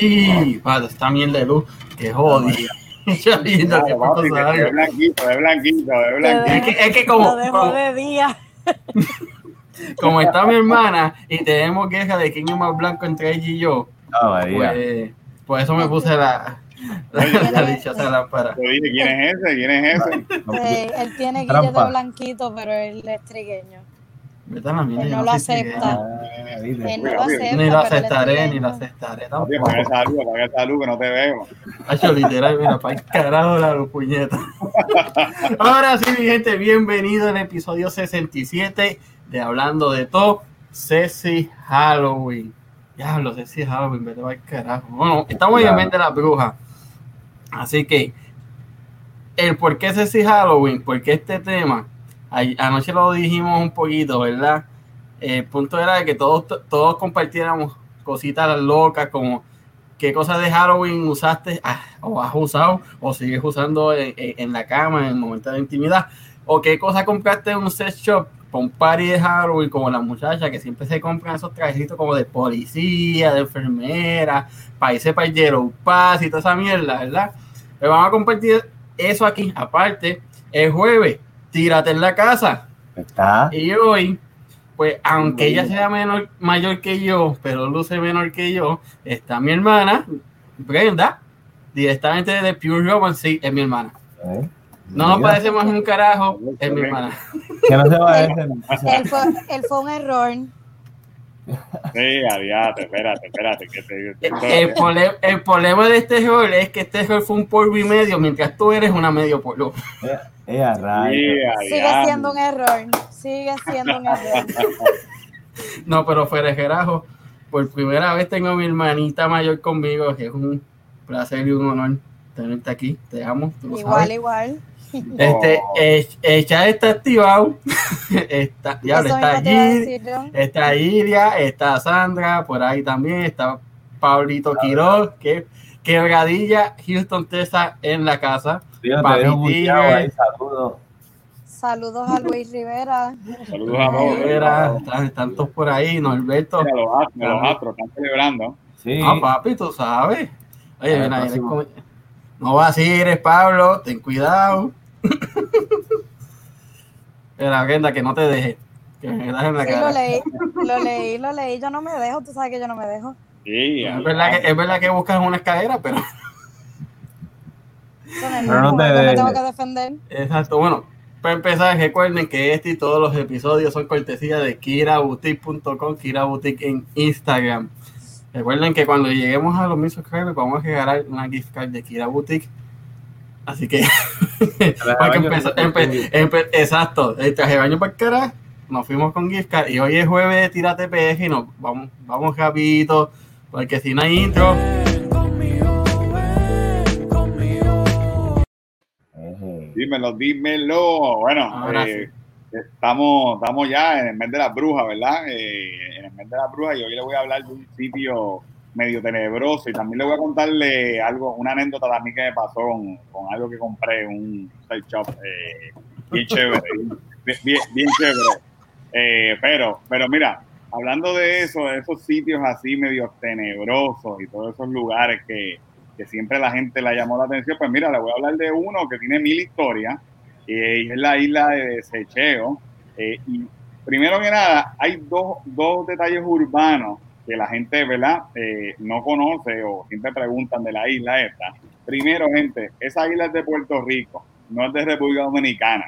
¡Ey! Padre, esta mierda de luz, que jodí. Es blanquito, es blanquito, es blanquito. Es que, es que como, como, de día. como está mi hermana y tenemos queja de quién es más blanco entre ella y yo, María. pues por eso me puse la, la, la dichosa lámpara. ¿quién es ese? ¿Quién es ese? Él tiene guille de blanquito, pero él es trigueño. Vete a la mierda, Él yo no lo acepta. Ni lo pero aceptaré, ni lo aceptaré tampoco. apaga esa luz, apaga esa luz que no te veo. Hacho, literal, mira, para el carajo la luz, puñeta. Ahora sí, mi gente, bienvenido al episodio 67 de Hablando de Todo, Ceci Halloween. Diablo, Ceci Halloween, vete para el carajo. Bueno, estamos mes de la bruja. Así que, el por qué Ceci Halloween, por qué este tema, anoche lo dijimos un poquito, ¿verdad? El punto era de que todos, todos compartiéramos cositas locas como qué cosas de Halloween usaste ah, o has usado o sigues usando en, en- la cama en el momento de intimidad o qué cosas compraste en un sex shop con party de Halloween como las muchachas que siempre se compran esos trajecitos como de policía, de enfermera, irse para el Yellow Pass y toda esa mierda, ¿verdad? Pero vamos a compartir eso aquí, aparte, el jueves, tírate en la casa. Está. Y hoy, pues, aunque ella sea menor, mayor que yo, pero luce menor que yo, está mi hermana, Brenda, directamente de Pure Romance, sí, es mi hermana. ¿eh? No nos Mira, parecemos un carajo, es mi hermana. Que no se va a. Él fue, él fue un error. Sí, adiate, espérate, espérate. Que te, El, problema de este rol es que este rol fue un polvo y medio, mientras tú eres una medio polvo. Eh. Sí, Sigue siendo un error. Sigue siendo un error. No, pero carajo, por primera vez tengo a mi hermanita mayor conmigo, que es un placer y un honor tenerte aquí. Te amo, tú lo Igual, sabes. igual. Este, eh, el chat está activado. está, ya está allí. Está Iria, está Sandra, por ahí también, está Pablito Quiroz, que quebradilla Houston Texas en la casa. Papi saludos. Saludos a Luis Rivera. Saludos a todos. Rivera, están, están todos por ahí, Norberto. Mira, los astros, los astros están celebrando. Sí. Ah, papi, tú sabes. Oye, ven ahí, no vaciles, Pablo, ten cuidado. Pero Brenda, que no te deje. Que me das en la Sí, lo leí, lo leí, lo leí. Yo no me dejo, tú sabes que yo no me dejo. Sí, Es verdad, que, es verdad que buscas una escalera, pero no Pero no te dejes. tengo que defender. Exacto, bueno, para empezar, recuerden que este y todos los episodios son cortesía de kiraboutique.com, kiraboutique en Instagram. Recuerden que cuando lleguemos a los mil subscribers vamos a regalar una gift card de Kira Boutique. Así que, para que empe- empe- empe- exacto, el traje de baño para el cara, nos fuimos con gift card y hoy es jueves de Tírate PG y nos vamos, vamos rapidito, porque si no hay intro. Dímelo, dímelo. Bueno, Ahora eh, estamos, estamos ya en el mes de las brujas, ¿verdad? Eh, en el mes de las brujas y hoy le voy a hablar de un sitio medio tenebroso y también le voy a contarle algo, una anécdota también que me pasó con, algo que compré un sex shop eh, bien chévere, bien, chévere. Eh, pero, pero mira, hablando de eso, de esos sitios así medio tenebrosos y todos esos lugares que, que siempre la gente le llamó la atención, pues mira, le voy a hablar de uno que tiene mil historias, eh, y es la isla de Secheo. Eh, y primero que nada, hay dos, dos detalles urbanos que la gente, ¿verdad?, Eh, no conoce o siempre preguntan de la isla esta. Primero, gente, esa isla es de Puerto Rico, no es de República Dominicana.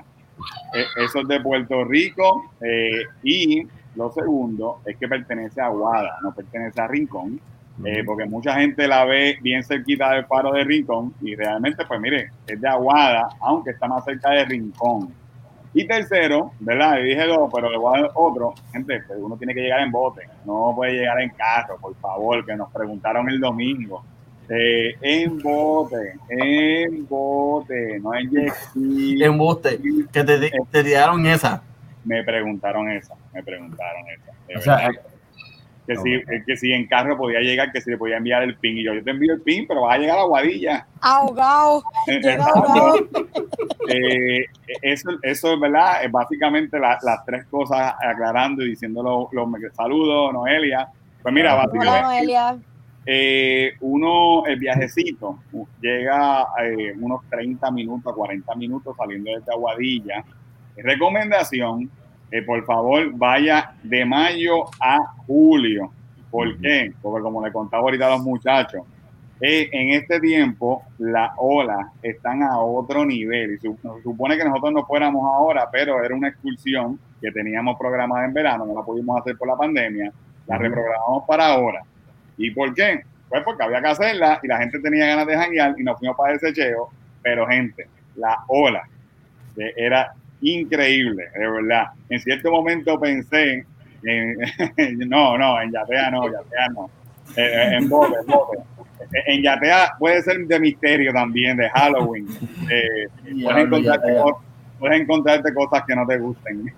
Eh, eso es de Puerto Rico. y lo segundo es que pertenece a Aguada, no pertenece a Rincón. Eh, porque mucha gente la ve bien cerquita del faro de Rincón y realmente, pues mire, es de Aguada, aunque está más cerca de Rincón. Y tercero, ¿verdad? Y dije dos, pero le voy a dar otro. Gente, pues uno tiene que llegar en bote, no puede llegar en carro, por favor, que nos preguntaron el domingo. Eh, en bote, en bote, no en jet ski. embuste, que te, te tiraron esa. Me preguntaron eso, me preguntaron de O sea, verdad. Que, si, que si en carro podía llegar, que si le podía enviar el pin. Y yo, yo te envío el pin, pero vas a llegar a Guadilla. Ahogado. Ahogado. Eh, eso, eso es verdad, es básicamente la- las tres cosas aclarando y diciendo los lo, saludos, Noelia. Pues mira, Hola, Hola, básicamente, Noelia. eh, uno, el viajecito llega eh, unos 30 minutos, 40 minutos saliendo desde Aguadilla. Recomendación, eh, por favor, vaya de mayo a julio. ¿Por qué? Porque como le contaba ahorita a los muchachos, eh, en este tiempo las olas están a otro nivel y se supone que nosotros no fuéramos ahora, pero era una excursión que teníamos programada en verano, no la pudimos hacer por la pandemia, la reprogramamos para ahora. ¿Y por qué? Pues porque había que hacerla y la gente tenía ganas de janguear y nos fuimos para ese cheo, pero gente, la ola era increíble, de verdad. En cierto momento pensé, en, no, no, en Yatea no, Yatea no, eh, en bote, en bote. En Yatea puede ser de misterio también, de Halloween. Eh, puedes, encontrarte, puedes encontrarte cosas que no te gusten.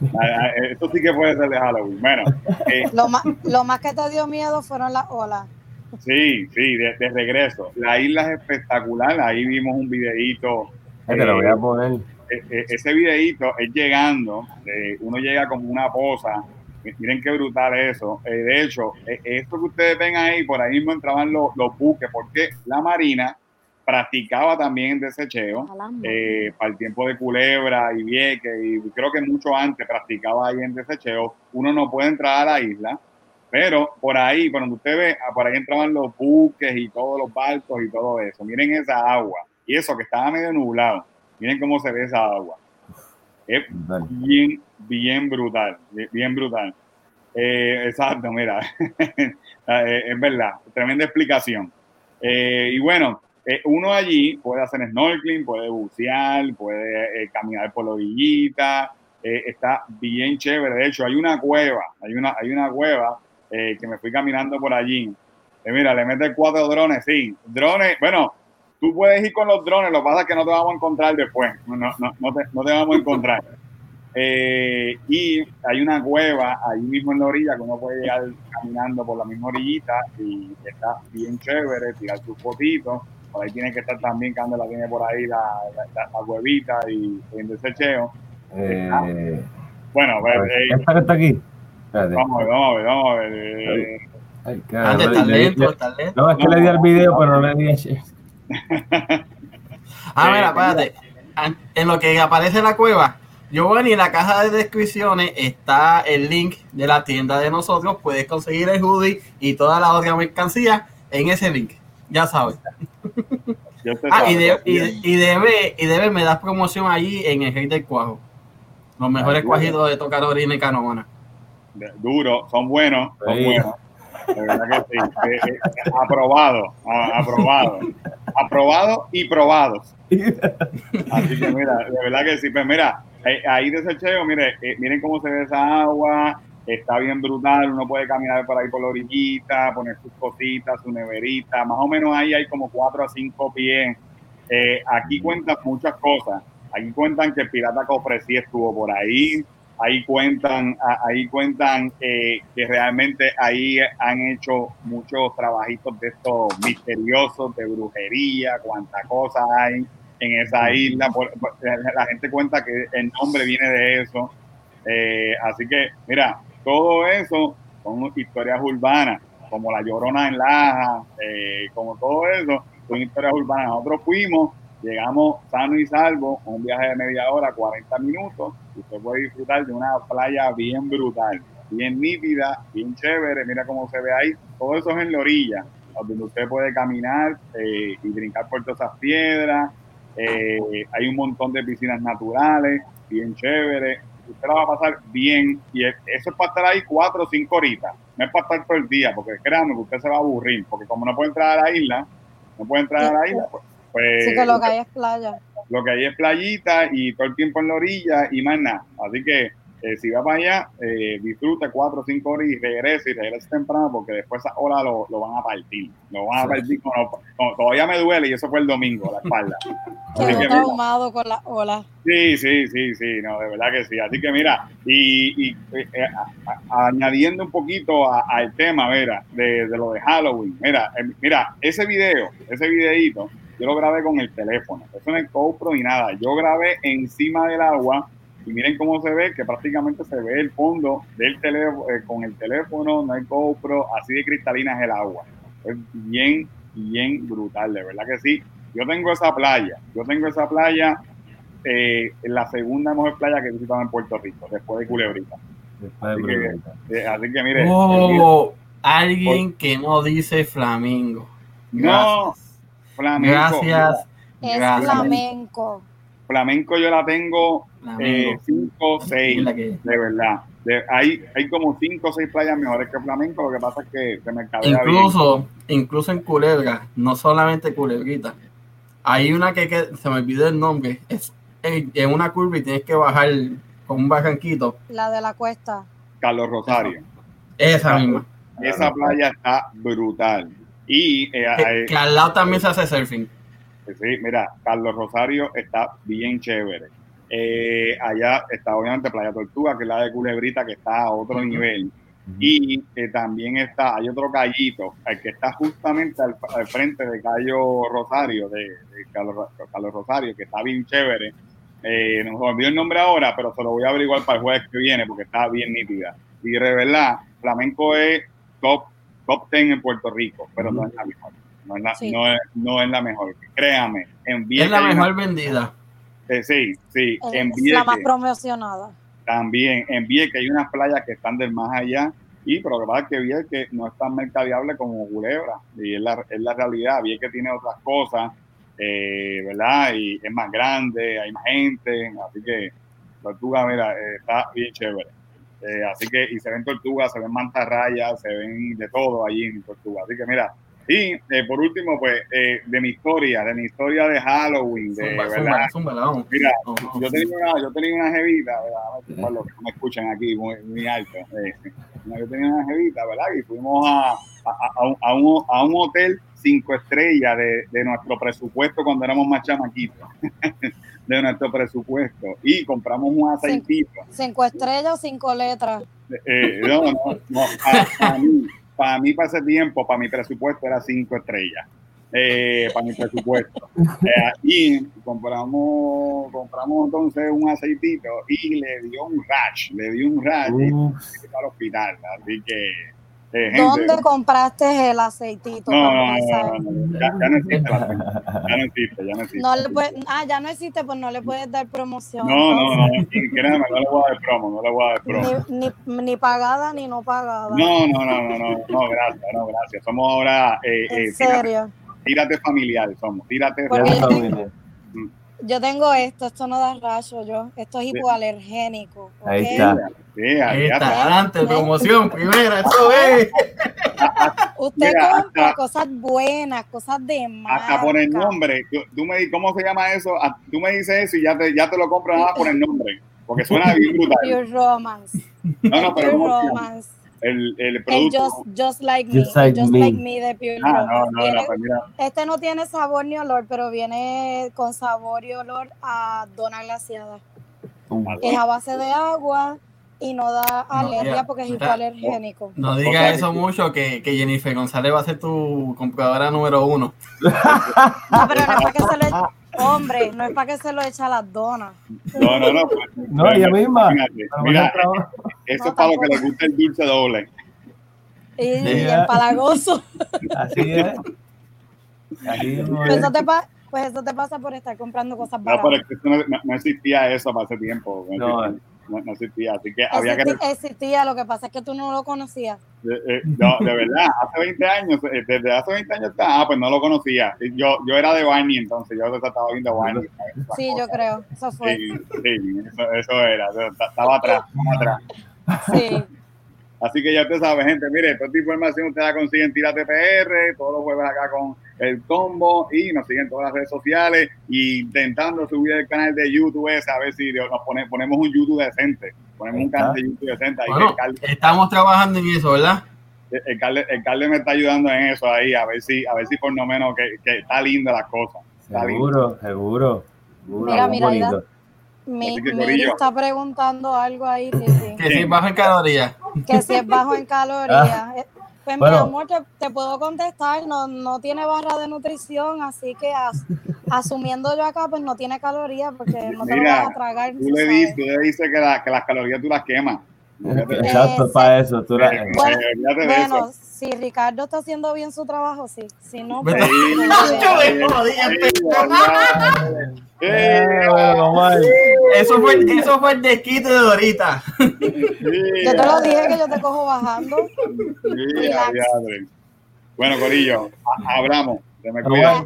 Eso sí que puede ser de Halloween. Bueno, eh, lo, más, lo más que te dio miedo fueron las olas. Sí, sí, de, de, regreso. La isla es espectacular. Ahí vimos un videíto. te lo voy a poner. E, e, ese videíto es llegando. Eh, uno llega como una posa. Miren qué brutal eso. Eh, de hecho, eh, esto que ustedes ven ahí, por ahí mismo entraban los, los buques, porque la Marina practicaba también desecheo eh, para el tiempo de Culebra y Vieque y creo que mucho antes practicaba ahí en desecheo. Uno no puede entrar a la isla, pero por ahí, cuando usted ve, ah, por ahí entraban los buques y todos los barcos y todo eso. Miren esa agua y eso que estaba medio nublado. Miren cómo se ve esa agua. Es bien, bien brutal, bien brutal. Eh, exacto, mira, eh, es verdad, tremenda explicación. Eh, y bueno, eh, uno allí puede hacer snorkeling, puede bucear, puede caminar por la orillita, está bien chévere. De hecho, hay una cueva, hay una, hay una cueva que me fui caminando por allí. mira, le metes cuatro drones, sí. Drones, bueno, tú puedes ir con los drones, lo que pasa es que no te vamos a encontrar después, no, no, no, te, no te vamos a encontrar. y hay una cueva ahí mismo en la orilla que uno puede llegar caminando por la misma orillita y está bien chévere, tirar sus fotitos por ahí tiene que estar también, Candela tiene por ahí la, la, la huevita y el desecheo. Eh, bueno, pues, eh, ¿esta que está aquí? Espérate. Vamos a ver, vamos a ver, vamos a ver. Eh. Ay, cara, está lento, está lento. No, es que no, le di al video, pero no le di a Ah, mira, espérate. En lo que aparece en la cueva, yo bueno, y en la caja de descripciones está el link de la tienda de nosotros. Puedes conseguir el hoodie y toda la otra mercancía en ese link. Ya sabes. Ah, y, de, y, y, debe, y debe me das promoción allí en el Rey del Cuajo. Los mejores Ay, cuajitos de tocar orina y canona. Duro, son buenos, son sí. buenos. De verdad que sí. Eh, eh, aprobado, aprobado. Aprobado y probados. Así que mira, de verdad que sí. Pues mira, eh, ahí desecheo, mire, eh, miren cómo se ve esa agua, está bien brutal, uno puede caminar por ahí por la orillita, poner sus cositas, su neverita, más o menos ahí hay como cuatro a cinco pies. Eh, aquí cuentan muchas cosas, aquí cuentan que el pirata Cofre sí estuvo por ahí, ahí cuentan, ahí cuentan eh, que realmente ahí han hecho muchos trabajitos de estos misteriosos, de brujería, cuánta cosa hay en esa isla, la gente cuenta que el nombre viene de eso. Eh, así que, mira, todo eso son historias urbanas, como La Llorona en Laja, eh, como todo eso, son historias urbanas. Nosotros fuimos, llegamos sano y salvo, un viaje de media hora, 40 minutos, usted puede disfrutar de una playa bien brutal, bien nítida, bien chévere, mira cómo se ve ahí, todo eso es en la orilla, donde usted puede caminar eh, y brincar por todas esas piedras, eh, hay un montón de piscinas naturales, bien chévere, usted la va a pasar bien y eso es para estar ahí cuatro o cinco horitas, no es para estar todo el día, porque créanme que usted se va a aburrir, porque como no puede entrar a la isla, no puede entrar a la isla, pues, pues sí que lo que hay es playa. Lo que hay es playita y todo el tiempo en la orilla y más nada. Así que eh, si va para allá, eh, disfrute cuatro o cinco horas y regrese y regrese temprano porque después esa hora lo, lo van a partir. Lo van a partir con, con, todavía me duele y eso fue el domingo, la espalda. Quedó traumado con las olas. Sí, sí, sí, sí, no, de verdad que sí. Así que mira, y, y eh, a, a, añadiendo un poquito al tema, mira, de, de, lo de Halloween, mira, eh, mira, ese video, ese videito, yo lo grabé con el teléfono. Eso no es GoPro ni nada. Yo grabé encima del agua y miren cómo se ve, que prácticamente se ve el fondo del teléfono, eh, con el teléfono, no hay GoPro, así de cristalina es el agua. Es bien, bien brutal, de verdad que sí. Yo tengo esa playa, yo tengo esa playa, eh, la segunda mejor playa que he visitado en Puerto Rico, después de Culebrita. Después de Así que-. Eh, así que mire, Oh, alguien que no dice flamingo. no, flamenco. Gracias. Es Gracias. flamenco. Flamenco yo la tengo Flamengo. 5 6 Es la que- de verdad. De- hay, hay como 5 o 6 playas mejores que Flamenco, lo que pasa es que se me bien. Incluso, incluso en Culebra, no solamente Culebrita. Hay una que, que- se me olvidó el nombre. Es en, en una curva y tienes que bajar con un barranquito. La de la cuesta. Carlos Rosario. Esa misma. Esa playa está brutal. Y eh, Que, que al lado también se hace surfing. sí, mira, Carlos Rosario está bien chévere. Eh, allá está obviamente Playa Tortuga, que es la de Culebrita, que está a otro nivel. Y eh, también está, hay otro callito, el que está justamente al, al frente de Cayo Rosario, de, de Carlos, Ro- Carlos Rosario, que está bien chévere. Eh, no me olvidó el nombre ahora, pero se lo voy a averiguar para el jueves que viene porque está bien nítida. Y de verdad, Flamenco es top, top 10 en Puerto Rico, pero no es la mejor. No es la, Sí. no es, no es la mejor. Créame, en Es la una- mejor vendida. eh, sí, sí, en Es la más promocionada. también en Vieques hay unas playas que están del más allá y pero lo que pasa es que Vieques no es tan mercadeable como Culebra y es la, es la realidad, Vieques tiene otras cosas eh, ¿verdad? y es más grande, hay más gente así que Tortuga mira, eh, está bien chévere Eh, así que y se ven tortugas, se ven mantarrayas se ven de todo allí en Tortuga así que mira y eh, por último pues eh, de mi historia, de mi historia de Halloween de Zumba, verdad zumba, zumba, vamos. Mira, Ojo. yo tenía una, yo tenía una jevita, ¿verdad? Para los que me escuchan aquí muy, muy alto. eh, yo tenía una jevita, ¿verdad? Y fuimos a, a, a un, a, un, a un hotel cinco estrellas de, de nuestro presupuesto cuando éramos más chamaquitos. de nuestro presupuesto. Y compramos un aceitito. Cinco estrellas o cinco letras. Eh, no, no, no. Para mí, para mí, para ese tiempo, para mi presupuesto era cinco estrellas. Eh, para mi presupuesto. Eh, y compramos, compramos entonces un aceitito y le dio un rash, le dio un rash y se fue al hospital. Así que, eh, gente, ¿Dónde compraste el aceitito? no, no, no, no, no, ya, ya no existe, ya no existe, ya no existe. No le puedes- ah, ya no existe, pues no le puedes dar promoción. No, no, no, y créeme, no le voy a dar promo, no le voy a dar promo. Ni, ni, ni pagada ni no pagada. No, no, no, no, no, no, gracias, no, gracias. Somos ahora, eh, eh, en tírate, serio. tírate familiar, somos, tírate ya yo tengo- esto, esto no da rayo yo. Esto es hipoalergénico. Ahí está. Sí, ahí está. Adelante, promoción, primera, eso es. Usted Mira, compra hasta- cosas buenas, cosas de marca. Hasta por el nombre, tú, tú me ¿cómo se llama eso? Ah, Tú me dices eso y ya te, ya te lo compro nada por el nombre, porque suena bien brutal. Pure Romance. No, no, pero Pure. Romance. El, el El producto. just, just Like Me. Just Like el just Me. Like Me de Pure Ah, no, no, pues mira, Este no tiene sabor ni olor, pero viene con sabor y olor a dona glaciada. Uf. Es a base de agua y no da alergia ya, porque es hipoalergénico. No digas eso mucho, que, que Jennifer González va a ser tu compradora número uno. No, pero no es para que se lo Hombre, no es para que se lo eche a las donas. no, no, no. pues, No, ella misma. Mira, eso No, es para los que les gusta el dulce doble. Y, el palagoso. Así es. Así es. Pues eso, te pa- pues eso te pasa por estar comprando cosas No, pero baratas. es que eso no, no- no existía eso para ese tiempo. No, No. No- no existía. Así que había que. Existía, lo que pasa es que tú no lo conocías. Eh, eh, no, de verdad, hace 20 años, eh, desde hace 20 años está, ah, pues no lo conocía. Yo, yo era de Barney, entonces yo estaba viendo Barney. Sí, yo creo. Eso fue. Sí, sí, eso, eso era, estaba atrás, estaba atrás. Sí. Así que ya usted sabe, gente, mire, toda esta información usted la consigue en Tírate PR, todos los jueves acá con el combo y nos siguen en todas las redes sociales y intentando subir el canal de YouTube ese, a ver si nos pone- ponemos un YouTube decente, ponemos un canal de YouTube decente. Ahí Bueno, que el, Carle, estamos trabajando en eso, ¿verdad? el, Carle- el Carle me está ayudando en eso ahí, a ver si, a ver si por lo menos que, que está linda la cosa. Está linda. Seguro, seguro. seguro, Mira, mira, mira. Mi, está preguntando algo ahí, Que si bajo en calorías. que si es bajo en calorías. Eh, Pues Bueno. mi amor, te, te puedo contestar, no, no tiene barra de nutrición, así que as- asumiendo yo acá, pues no tiene calorías porque no te lo vas a tragar. Tú tú le, sabes. dices, tú le dices que, la- que las calorías tú las quemas. Exacto, Eh, para eso. Tú la- Eh, Bueno, eh, Bueno, si Ricardo está haciendo bien su trabajo, sí. Si no, pues. Eh, Omar. Eso fue, eso fue el desquite de ahorita. sí, Yo te lo dije que yo te cojo bajando. Bueno, Corillo, ha- hablamos.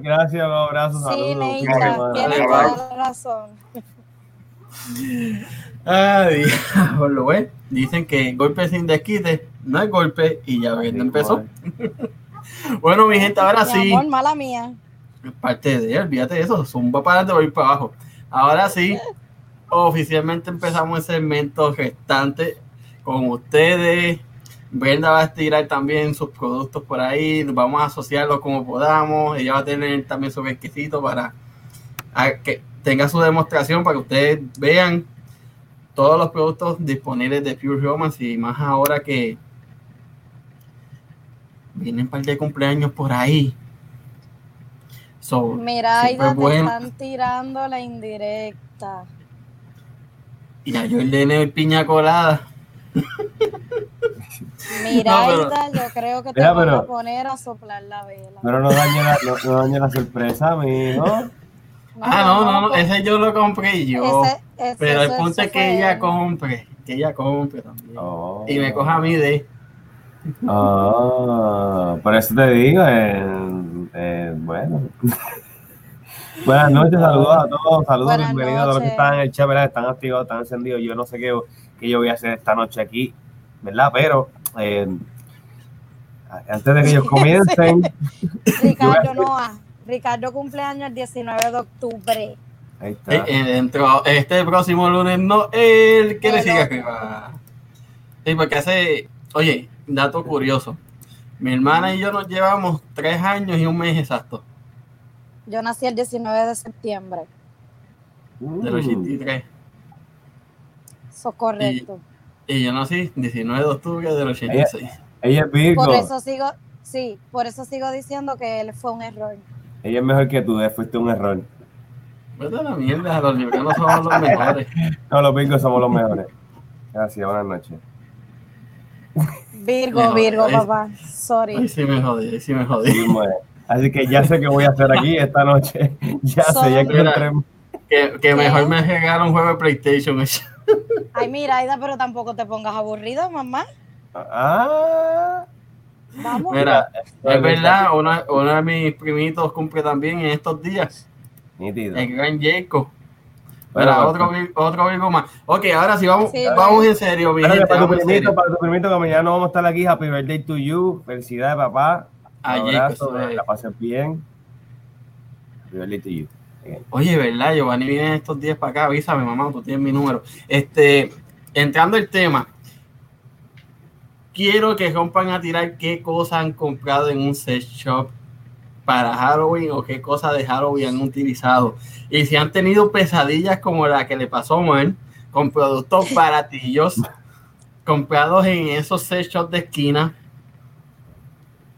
Gracias, un abrazo, Sí, saludos. Neita, tienes toda la razón. Ay, por lo ves, dicen que golpe sin desquite no es golpe y ya ven, empezó. Bueno, mi gente, ahora Mi sí, amor, mala mía. parte de él, olvídate de eso, zumba para adelante, voy para abajo. Ahora sí, oficialmente empezamos el segmento restante con ustedes. Brenda va a estirar también sus productos por ahí, vamos a asociarlos como podamos. Ella va a tener también su requisito para que tenga su demostración para que ustedes vean todos los productos disponibles de Pure Romance y más ahora que vienen un par de cumpleaños por ahí. So, Mira, Aida, es te bueno. están tirando la indirecta. Y a yo el piña colada. Mira, No, pero- Aida, yo creo que te pero- a poner a soplar la vela. Pero no dañe la, no, no dañe la sorpresa, amigo. Ah, no, no, no, pues, ese yo lo compré yo. ese- ese- pero el punto es que fue- ella compre, que ella compre también. Oh. Y me coja a mí de. Ah, por eso te digo, eh, eh, bueno. Buenas noches, saludos a todos, saludos, Buenas bienvenidos a todos los que noches. están en el chat, ¿verdad? Están activados, están encendidos. Yo no sé qué, qué yo voy a hacer esta noche aquí, ¿verdad? Pero eh, antes de que ellos comiencen, Ricardo Noah. Ricardo cumpleaños el 19 de octubre. ahí está. Eh, eh, dentro, este próximo lunes no, él quiere El sigue arriba. Sí, porque hace, oye, dato curioso. Mi hermana y yo nos llevamos tres años y un mes exacto, Yo nací el 19 de septiembre. del Mm. 83. Eso es correcto. Y yo nací 19 de octubre del 86. Ella es Virgo, Por eso sigo, sí, por eso sigo diciendo que él fue un error. Ella es mejor que tú, eh, fuiste un error. Vete a la mierda, los libranos somos los mejores. No, los Virgos somos los mejores. Gracias, buenas noches. Virgo, Virgo, es- papá. Ay, Sorry. sí me jodí, ay, sí me jodí. Sí. Así que ya sé qué voy a hacer aquí esta noche. Ya sé, ya entré. Que, que mejor me regala un juego de PlayStation. Ay, mira, Aida, pero tampoco te pongas aburrida, mamá. Ah, Vamos. Mira, es verdad, uno, uno de mis primitos cumple también en estos días. nítido. El gran Jacob. Mira, pues, otro, vi- otro Virgo más. Ok, ahora sí, vamos, Sí, vamos en serio, mi gente. para tu primito, para tu primito, que mañana no vamos a estar aquí. Happy birthday to you. Felicidades, papá. A Un Jacob, abrazo, la pases bien. Happy birthday to you. Oye, ¿verdad? Giovanni viene estos días para acá, avísame, mamá, tú tienes mi número. Este, entrando el tema, quiero que rompan a tirar qué cosas han comprado en un sex shop para Halloween o qué cosas de Halloween han utilizado. Y si han tenido pesadillas como la que le pasó a Omar, con productos baratillos comprados en esos sex shops de esquina,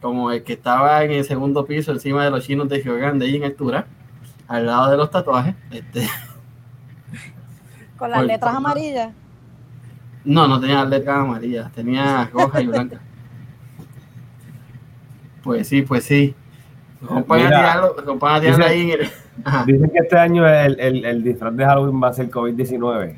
como el que estaba en el segundo piso encima de los chinos de Río Grande y en altura al lado de los tatuajes. Este, Con las letras amarillas. No, no tenía letras amarillas, tenía roja y blanca. Pues sí, pues sí. Rompan a Mira, tirarlo, rompan a tirarlo dice- ahí en el. Dicen que este año el, el, el disfraz de Halloween va a ser COVID-19.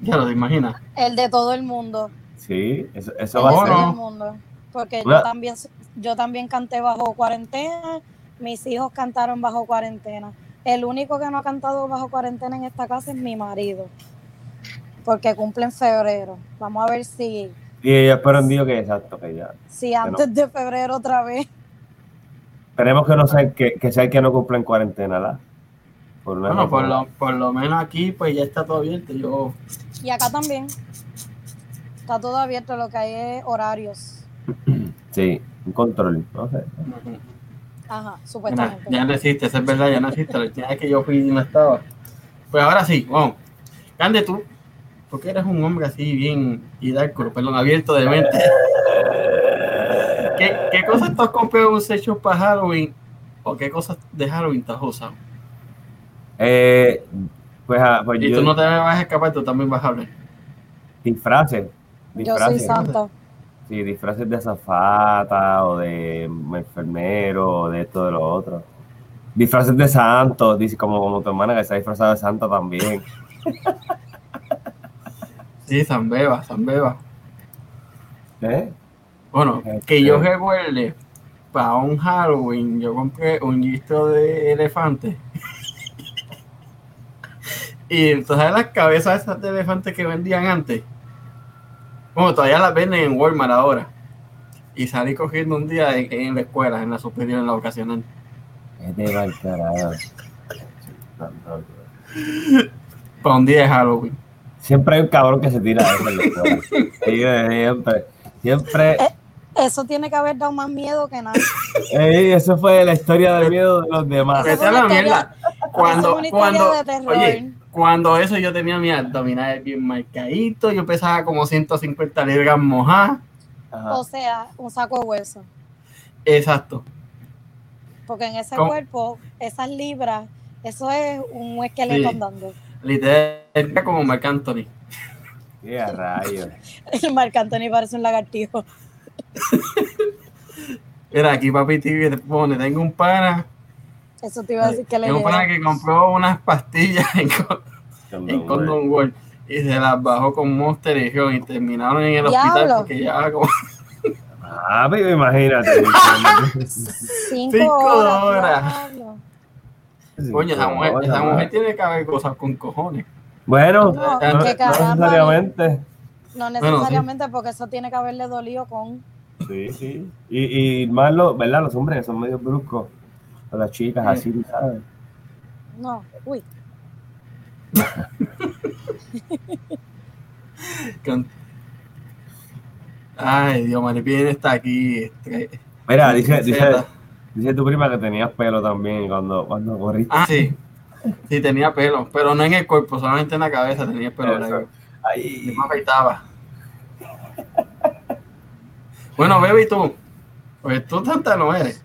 ya lo te imaginas. El de todo el mundo. Sí, eso, El eso de va a ser. todo el mundo. Porque Una- yo también, yo también canté bajo cuarentena. Mis hijos cantaron bajo cuarentena. El único que no ha cantado bajo cuarentena en esta casa es mi marido. Porque cumple en febrero. Vamos a ver si, Y yo espero en Dios que exacto, que ya. si antes de febrero otra vez. Esperemos que no sea que, que sea el que no cumpla en cuarentena, ¿la? Por Bueno, por lo, por lo menos aquí, pues ya está todo abierto. Yo, Y acá también. Está todo abierto, lo que hay es horarios. Sí, un control, no sé. Ajá, supuestamente. ya no existe, eso es verdad, ya no existe. La última vez que yo fui no estaba. Pues ahora sí, vamos. Cande tú, porque eres un hombre así bien hidalgo, perdón, abierto de mente. ¿Qué, qué cosas tú has comprado shop para Halloween? ¿O qué cosas de Halloween te has usado? Eh, pues, ah, pues Y yo, tú no te vas a escapar, tú también vas a hablar. Disfraces. Yo soy Disfraces. santa. Sí, disfraces de azafata o de enfermero o de esto de lo otro. Disfraces de santo, dice como, como tu hermana que está disfrazada de santa también. Sí, Zambeba, Zambeba. ¿Eh? Bueno, que yo recuerde, para un Halloween, yo compré un gistro de elefante. y entonces las cabezas esas de elefante que vendían antes, bueno, todavía las venden en Walmart ahora. Y salí cogiendo un día en, en la escuela, en la superior, en la carajo. Para un día de Halloween. Siempre hay un cabrón que se tira escuela. Sí, Siempre. Siempre. Eso tiene que haber dado más miedo que nada. Ey, eso fue la historia del miedo de los demás. Vete a la mierda. Cuando, Eso es una historia cuando, de terror. oye, cuando eso yo tenía mis abdominales bien marcaditos, yo pesaba como 150 libras mojadas. O sea, un saco de hueso. Exacto. Porque en ese ¿Cómo? cuerpo, esas libras, eso es un esqueleto Sí. andando. Literal, era como Marc Anthony. Qué rayos. Marc Anthony parece un lagartijo. Mira, aquí papi TV te pone, tengo un pana, Eso te iba a decir que le tengo un pana que compró unas pastillas en, con- en Condom World y se las bajó con Monster y y terminaron en el hospital porque ya como Ah, pero imagínate. Cinco, Cinco horas. horas. Coño, esa mujer, esa mujer tiene que haber cosas con cojones. Bueno, No, necesariamente. No necesariamente porque eso tiene que haberle dolido con. Sí, sí. Y, y más los, ¿verdad? Los hombres que son medio bruscos. O las chicas Sí. así, tú ¿sabes? No, uy. Con- Ay, Dios, Maripien está aquí. este, Mira, dice, dice. Dice tu prima que tenías pelo también cuando, cuando corriste. Ah, sí. Sí, tenía pelo, pero no en el cuerpo, solamente en la cabeza tenía el pelo Eso. largo. Y me afeitaba. Bueno, baby, tú. Pues tú tanta no eres.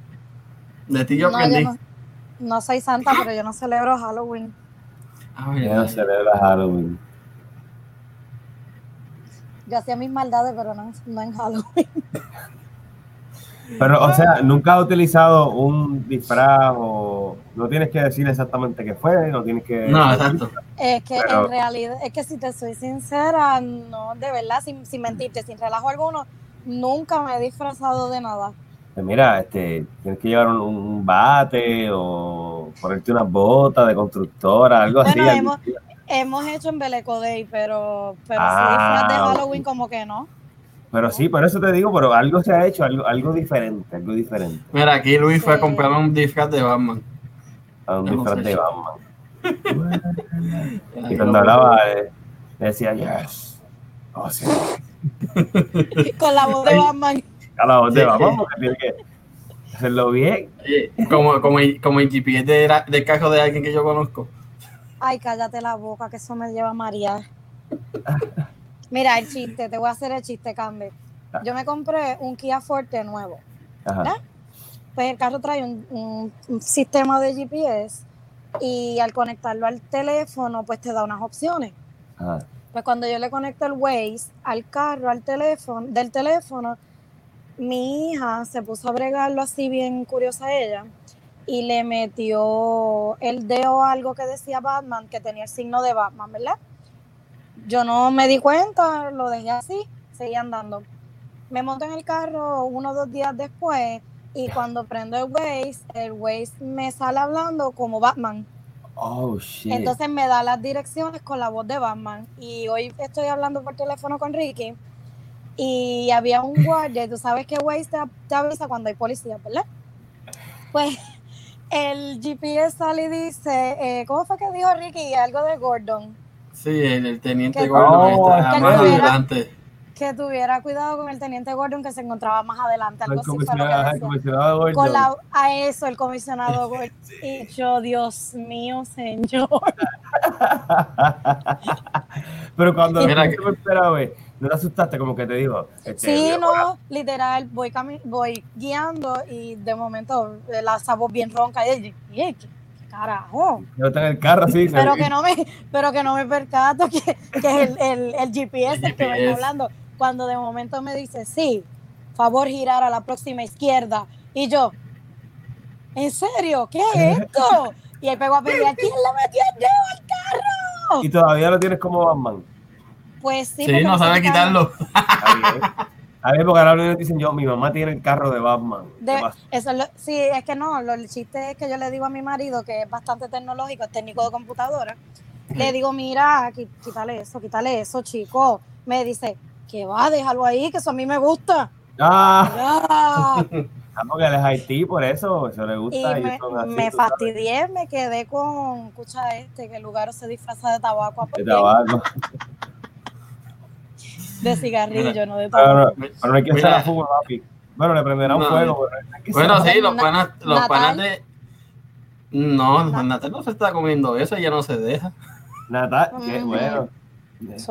De ti yo No, aprendí. yo no, no soy santa, pero yo no celebro Halloween. Ay, ya no ay, celebra Halloween. Yo hacía mis maldades, pero no, no en Halloween. Pero, o sea, nunca has utilizado un disfraz o no tienes que decir exactamente qué fue, no tienes que. No, exacto. Es que Pero- en realidad, es que si te soy sincera, no, de verdad, sin, sin mentirte, sin relajo alguno, nunca me he disfrazado de nada. Pues mira, este, tienes que llevar un, un bate o ponerte unas botas de constructora, algo así. Bueno, hemos- Hemos hecho en Beleco Day, pero, pero Ah, sí disfraz de. Halloween como que no. Pero sí, por eso te digo, pero algo se ha hecho, algo, algo diferente, algo diferente. Mira, aquí Luis fue a comprar un disfraz de Batman. A un disfraz de Batman. Y cuando hablaba, eh, decía, yes. Oh, sí. Con la voz de. Batman. A la voz de. Batman, porque tiene que hacerlo bien. Como, como, el, como el GPS de la- del caso de alguien que yo conozco. Ay, cállate la boca, que eso me lleva a marear. Mira, el chiste, te voy a hacer el chiste, Cambe. Yo me compré un Kia Forte nuevo. Ajá. ¿Verdad? Pues el carro trae un, un- un sistema de GPS y al conectarlo al teléfono, pues te da unas opciones. Ajá. Pues cuando yo le conecto el Waze al carro, al teléfono, del teléfono, mi hija se puso a bregarlo así bien curiosa ella y le metió el dedo a algo que decía Batman, que tenía el signo de Batman, ¿verdad? Yo no me di cuenta, lo dejé así, seguí andando. Me monto en el carro uno o dos días después y cuando prendo el Waze, el Waze me sale hablando como Batman. Oh, shit. Entonces me da las direcciones con la voz de Batman. Y hoy estoy hablando por teléfono con Ricky. Y había un guardia, tú sabes que Waze te, te avisa cuando hay policía, ¿verdad? Pues el GPS sale y dice, eh, ¿cómo fue que dijo Ricky? Algo de Gordon. Sí, el, el teniente Que- Gordon Oh, está que más tuviera- adelante. Que tuviera cuidado con el teniente Gordon que se encontraba más adelante. el Algo así que comisionado, el decía. comisionado Gordon. Con la, a eso, el comisionado Gordon. Y yo, Dios mío, señor. Pero cuando Mira que- vez, ¿no te asustaste como que te dijo? este, Sí, no, literal, voy guiando y de momento eh, la voz bien ronca y ella, "¿Y qué- Carajo. Yo tengo el carro se- Pero que no me, pero que no me percato que, que es el, el, el GPS el que está hablando. Cuando de momento me dice, sí, favor girar a la próxima izquierda. Y yo, ¿en serio? ¿Qué es esto? Y él pegó a pelear, ¿quién le metió el dedo al carro? Y todavía lo tienes como Batman. Pues sí, Sí, no sabe quitarlo. A ver, porque ahora me dicen yo, mi mamá tiene el carro de Batman. ¿Qué De- eso es lo- sí, es que no, lo, el chiste es que yo le digo a mi marido, que es bastante tecnológico, es técnico de computadora, le digo, mira, quítale eso, quítale eso, chico. Me dice, que va, déjalo ahí, que eso a mí me gusta. Ah, ah, porque él es Haití, por eso, eso le Y gusta. me, ellos son así, me sabes, fastidié, me quedé con, escucha este, que el lugar se disfraza de tabaco, De tabaco. De cigarrillo, no de Pero, tabaco. no, pero no hay que hacer a fútbol, papi. Bueno, le prenderá un No, fuego. pero que Bueno, sí, los Na- panas, los Natal. panas de. No, Na- Natal no se está comiendo eso, ella no se deja. Natal, qué Ujú. bueno. Es-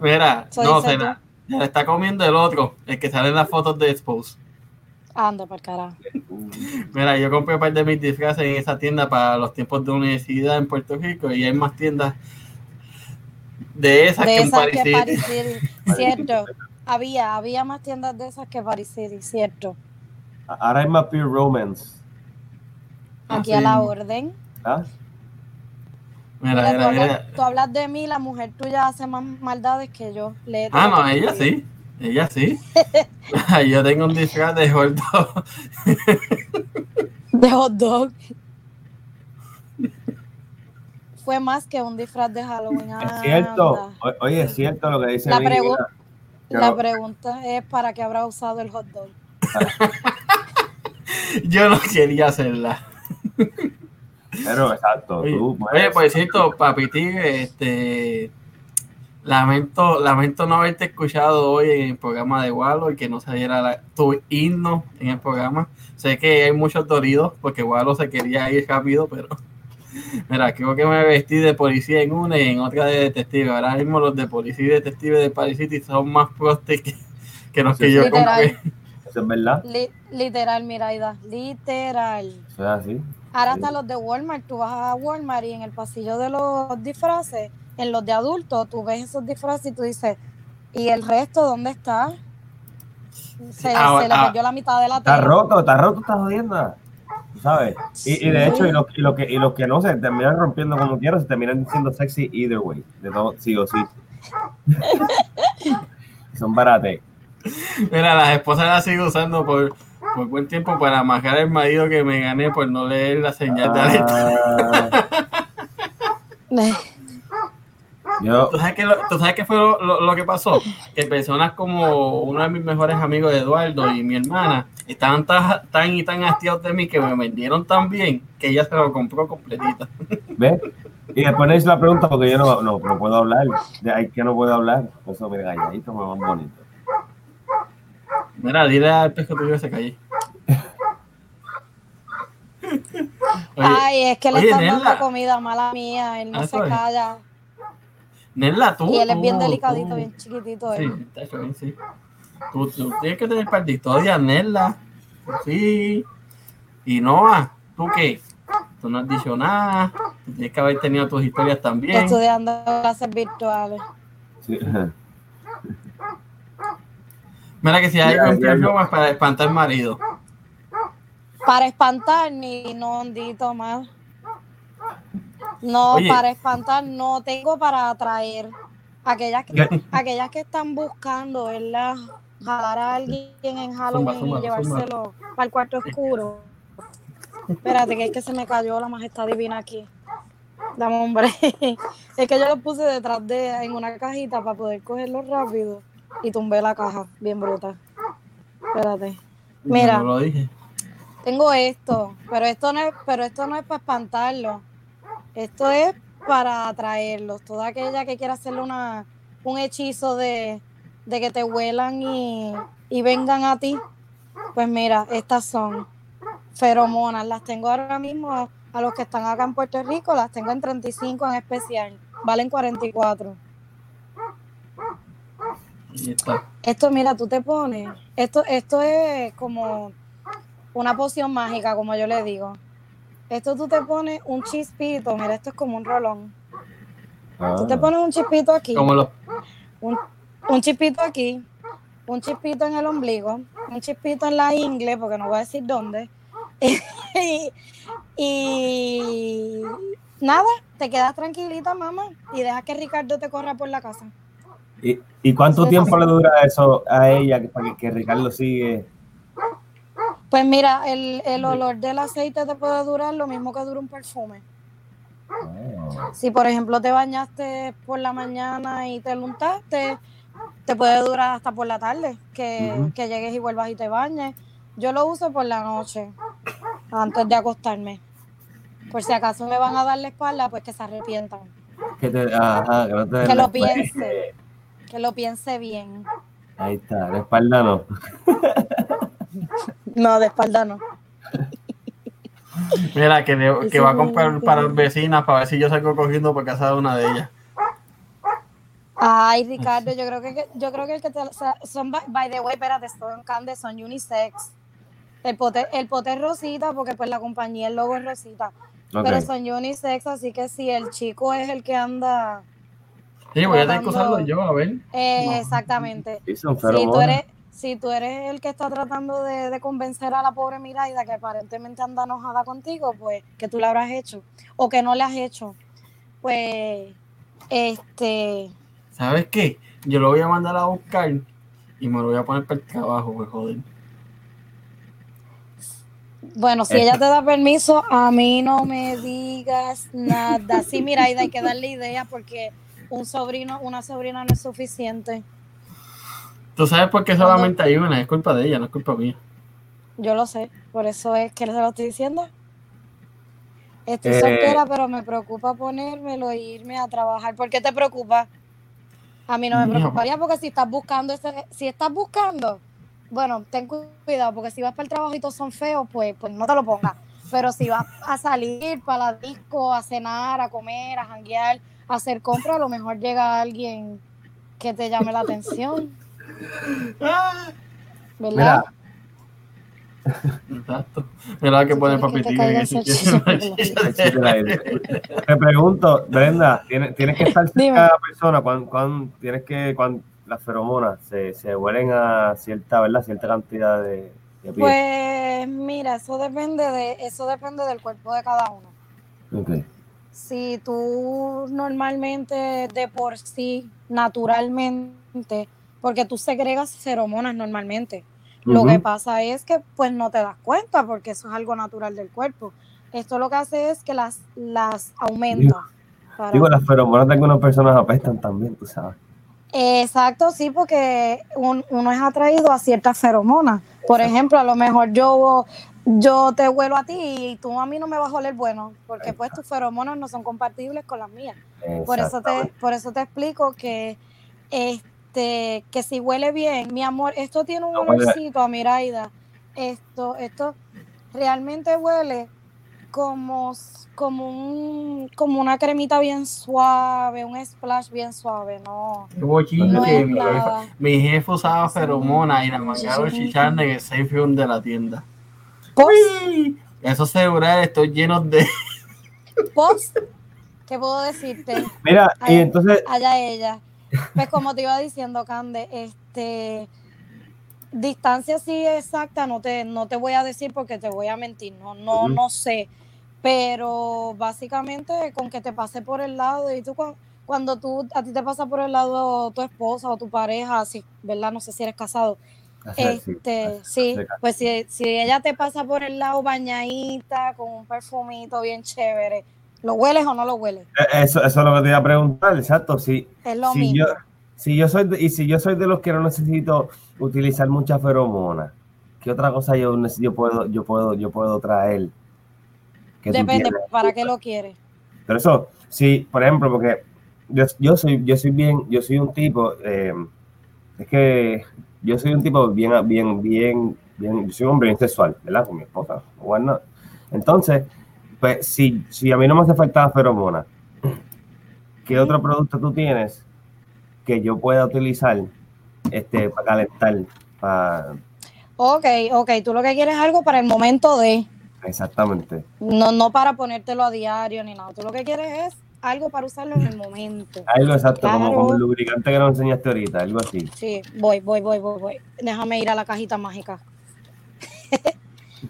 Mira, no, se la, se la está comiendo el otro, el que sale en las fotos de Expose. anda para carajo. Mira, yo compré un par de mis disfraces en esa tienda para los tiempos de universidad en Puerto Rico y hay más tiendas de esas De que en esas Paris que City. Paris City, cierto. Había, había más tiendas de esas que Paris City, cierto. Ahora hay más Pure Romance. Aquí Ah, a sí. la orden. ¿ah? Mira, Mira, tú, hablas, mira. tú hablas de mí, la mujer tuya hace más maldades que yo. Léete Ah, no, ella sí. Ella sí. yo tengo un disfraz de gordo. De hot dog. Fue más que un disfraz de Halloween. Es cierto. Oye, es cierto lo que dice La, pregu- la pregunta es para qué habrá usado el hot dog. Yo no quería hacerla. Pero exacto, Oye, tú oye, por cierto, Papi Tigre, este, lamento, lamento no haberte escuchado hoy en el programa de Wallo y que no saliera la- tu himno en el programa. Sé que hay muchos dolidos porque Wallo se quería ir rápido, pero mira, creo que me vestí de policía en una y en otra de detective. Ahora mismo los de policía y detective de Paris City son más prostes que, que los que Sí, yo sí. Literal. compré. Eso es verdad. Li- literal, Miraida. Literal. Eso es así. Ahora Sí. hasta los de Walmart, tú vas a Walmart y en el pasillo de los disfraces, en los de adultos, tú ves esos disfraces y tú dices, ¿y el resto dónde está? Se, Ah, se le ah. perdió la mitad de la Está tela. roto, está roto, está jodiendo. ¿Tú ¿Sabes? Y, y de hecho, y los y lo que, y los que no se terminan rompiendo como quieran, se terminan siendo sexy either way. De todo, sí o sí. Son barates. Mira, las esposas las sigo usando por, por buen tiempo para amagar el marido que me gané por no leer la señal de alerta. Ah, yo, ¿Tú sabes qué, lo- tú sabes qué fue lo, lo- lo que pasó? Que personas como uno de mis mejores amigos, Eduardo, y mi hermana, estaban tan, tan y tan hastiados de mí que me vendieron tan bien que ella se lo compró completita. ¿ves? Y después le hice la pregunta porque yo no, no, no puedo hablar. De ahí que no puedo hablar. Eso, mira, galladito, me va bonito. Mira, dile al pesco tuyo que se calle. Oye, Ay, es que le oye, están dando comida mala mía, él no Ah, se calla. Nela, tú. Y él es bien delicadito, tú. bien chiquitito. Sí, él. está bien, sí. Tú, tú tienes que tener par de historias, Nela. Sí. Y Noah, ¿tú qué? Tú no has dicho nada. Tú tienes que haber tenido tus historias también. Estudiando clases virtuales. Sí. Mira que si hay algo. Pure es para espantar al marido. Para espantar, ni no, hondito más. No, Oye. para espantar, no tengo para atraer. Aquellas que, aquellas que están buscando, ¿verdad? Jalar a alguien en Halloween zumba, y llevárselo el cuarto oscuro. Espérate, que es que se me cayó la majestad divina aquí. Dame break. Es que yo lo puse detrás de en una cajita para poder cogerlo rápido y tumbé la caja, bien bruta. Espérate. Mira. Yo no lo dije. Tengo esto, pero esto no es, pero esto no es para espantarlo. Esto es para atraerlos. Toda aquella que quiera hacerle una, un hechizo de, de que te huelan y, y vengan a ti. Pues mira, estas son feromonas. Las tengo ahora mismo a, a los que están acá en Puerto Rico. Las tengo en 35 en especial. Valen 44. Ahí está. Esto, mira, tú te pones. Esto, esto es como una poción mágica, como yo le digo. Esto tú te pones un chispito, mira, esto es como un rolón. Ah. Tú te pones un chispito aquí, un, un chispito aquí, un chispito en el ombligo, un chispito en la ingle, porque no voy a decir dónde. y, y nada, te quedas tranquilita, mamá, y dejas que Ricardo te corra por la casa. ¿Y, y cuánto tiempo le dura eso a ella para que, que Ricardo sigue? Pues mira, el, el olor del aceite te puede durar lo mismo que dura un perfume. Ah. Si por ejemplo te bañaste por la mañana y te luntaste, te puede durar hasta por la tarde, que, que llegues y vuelvas y te bañes. Yo lo uso por la noche, antes de acostarme. Por si acaso me van a dar la espalda, pues que se arrepientan. Que, te, ajá, que, no te Que lo piense, que lo piense bien. Ahí está, la espalda no. No, de espalda no. Mira, que, le- que va a comprar para bien. vecinas para ver si yo salgo cogiendo por casa de una de ellas. Ay, Ricardo, yo creo que yo creo que el que te, o sea, son by, by the way, espérate, son Candes, son unisex. El pote, el pote es rosita porque pues la compañía, el logo es rosita. Pero son unisex, así que si el chico es el que anda Sí, voy a tener que usarlo yo, a ver. eh, No. exactamente. Sí, son Si tú eres, si tú eres el que está tratando de, de convencer a la pobre Miraida que aparentemente anda enojada contigo, pues que tú le habrás hecho o que no le has hecho, pues este ¿Sabes qué? Yo lo voy a mandar a buscar y me lo voy a poner para el trabajo, pues joder. Bueno, si ella te da permiso, a mí no me digas nada. Sí, mira, Aida, hay que darle idea porque un sobrino, una sobrina no es suficiente. ¿Tú sabes por qué solamente hay una? Es culpa de ella, no es culpa mía. Yo lo sé, por eso es que se lo estoy diciendo. Estoy Eh. soltera, pero me preocupa ponérmelo e irme a trabajar. ¿Por qué te preocupa? A mí no me preocuparía porque si estás buscando, ese, si estás buscando, bueno, ten cu- cuidado porque si vas para el trabajo y todos son feos, pues, pues no te lo pongas. Pero si vas a salir para la disco, a cenar, a comer, a janguear, a hacer compras, a lo mejor llega alguien que te llame la atención, ¿verdad? exacto. Mira que pone que te pregunto, Brenda, ¿tienes, tienes que estar cerca de la persona cuando, cuando tienes que cuando las feromonas se, se huelen a cierta, ¿verdad? Cierta cantidad de, de piel. Pues mira, eso depende de eso depende del cuerpo de cada uno. Ok. Si tú normalmente de por sí, naturalmente, porque tú segregas feromonas normalmente. Lo que pasa es que pues no te das cuenta porque eso es algo natural del cuerpo. Esto lo que hace es que las las aumenta. para- Digo, las feromonas de algunas personas apestan también, tú sabes. Exacto, sí, porque un- uno es atraído a ciertas feromonas. Por ejemplo, a lo mejor yo, yo te huelo a ti y tú a mí no me vas a oler bueno, porque pues tus feromonas no son compatibles con las mías. Por eso te, por eso te explico que este, que si huele bien, mi amor, esto tiene un olorcito a Miraida. Esto, esto realmente huele como, como un, como una cremita bien suave, un splash bien suave, no. Qué No es mi, nada. mi jefe usaba Sí. feromonas y la mandaron Sí. chicharne en el safe room de la tienda. Post, Uy, Esos celulares estoy llenos de. post, ¿qué puedo decirte? Mira, y entonces, allá ella. Pues como te iba diciendo, Cande, este distancia sí exacta, no te, no te voy a decir porque te voy a mentir, no, no, no sé. Pero básicamente con que te pase por el lado y tú cu- cuando tú a ti te pasa por el lado tu esposa o tu pareja, así, ¿verdad? No sé si eres casado. Este, sí, pues si, si ella te pasa por el lado bañadita, con un perfumito bien chévere, ¿lo hueles o no lo hueles? Eh, Eso, eso es lo que te iba a preguntar, exacto. Si, Es lo si mismo. yo, si yo soy de- y si yo soy de los que no necesito utilizar mucha feromona, ¿qué otra cosa yo, yo puedo, yo puedo, yo puedo traer? Depende? ¿para qué lo quieres? Pero eso, sí, por ejemplo, porque yo, yo soy, yo soy bien, yo soy un tipo, eh, es que yo soy un tipo bien, bien, bien, bien, yo soy un hombre bien sexual, ¿verdad? Con mi esposa, bueno, Entonces, pues si, si a mí no me hace falta feromona, ¿qué otro producto tú tienes que yo pueda utilizar este, para calentar? Para... Ok, ok, tú lo que quieres es algo para el momento de. Exactamente. No, no para ponértelo a diario ni nada. Tú lo que quieres es algo para usarlo en el momento. Algo exacto, como, Claro. como el lubricante que nos enseñaste ahorita, algo así. Sí, voy, voy, voy, voy, voy. Déjame ir a la cajita mágica.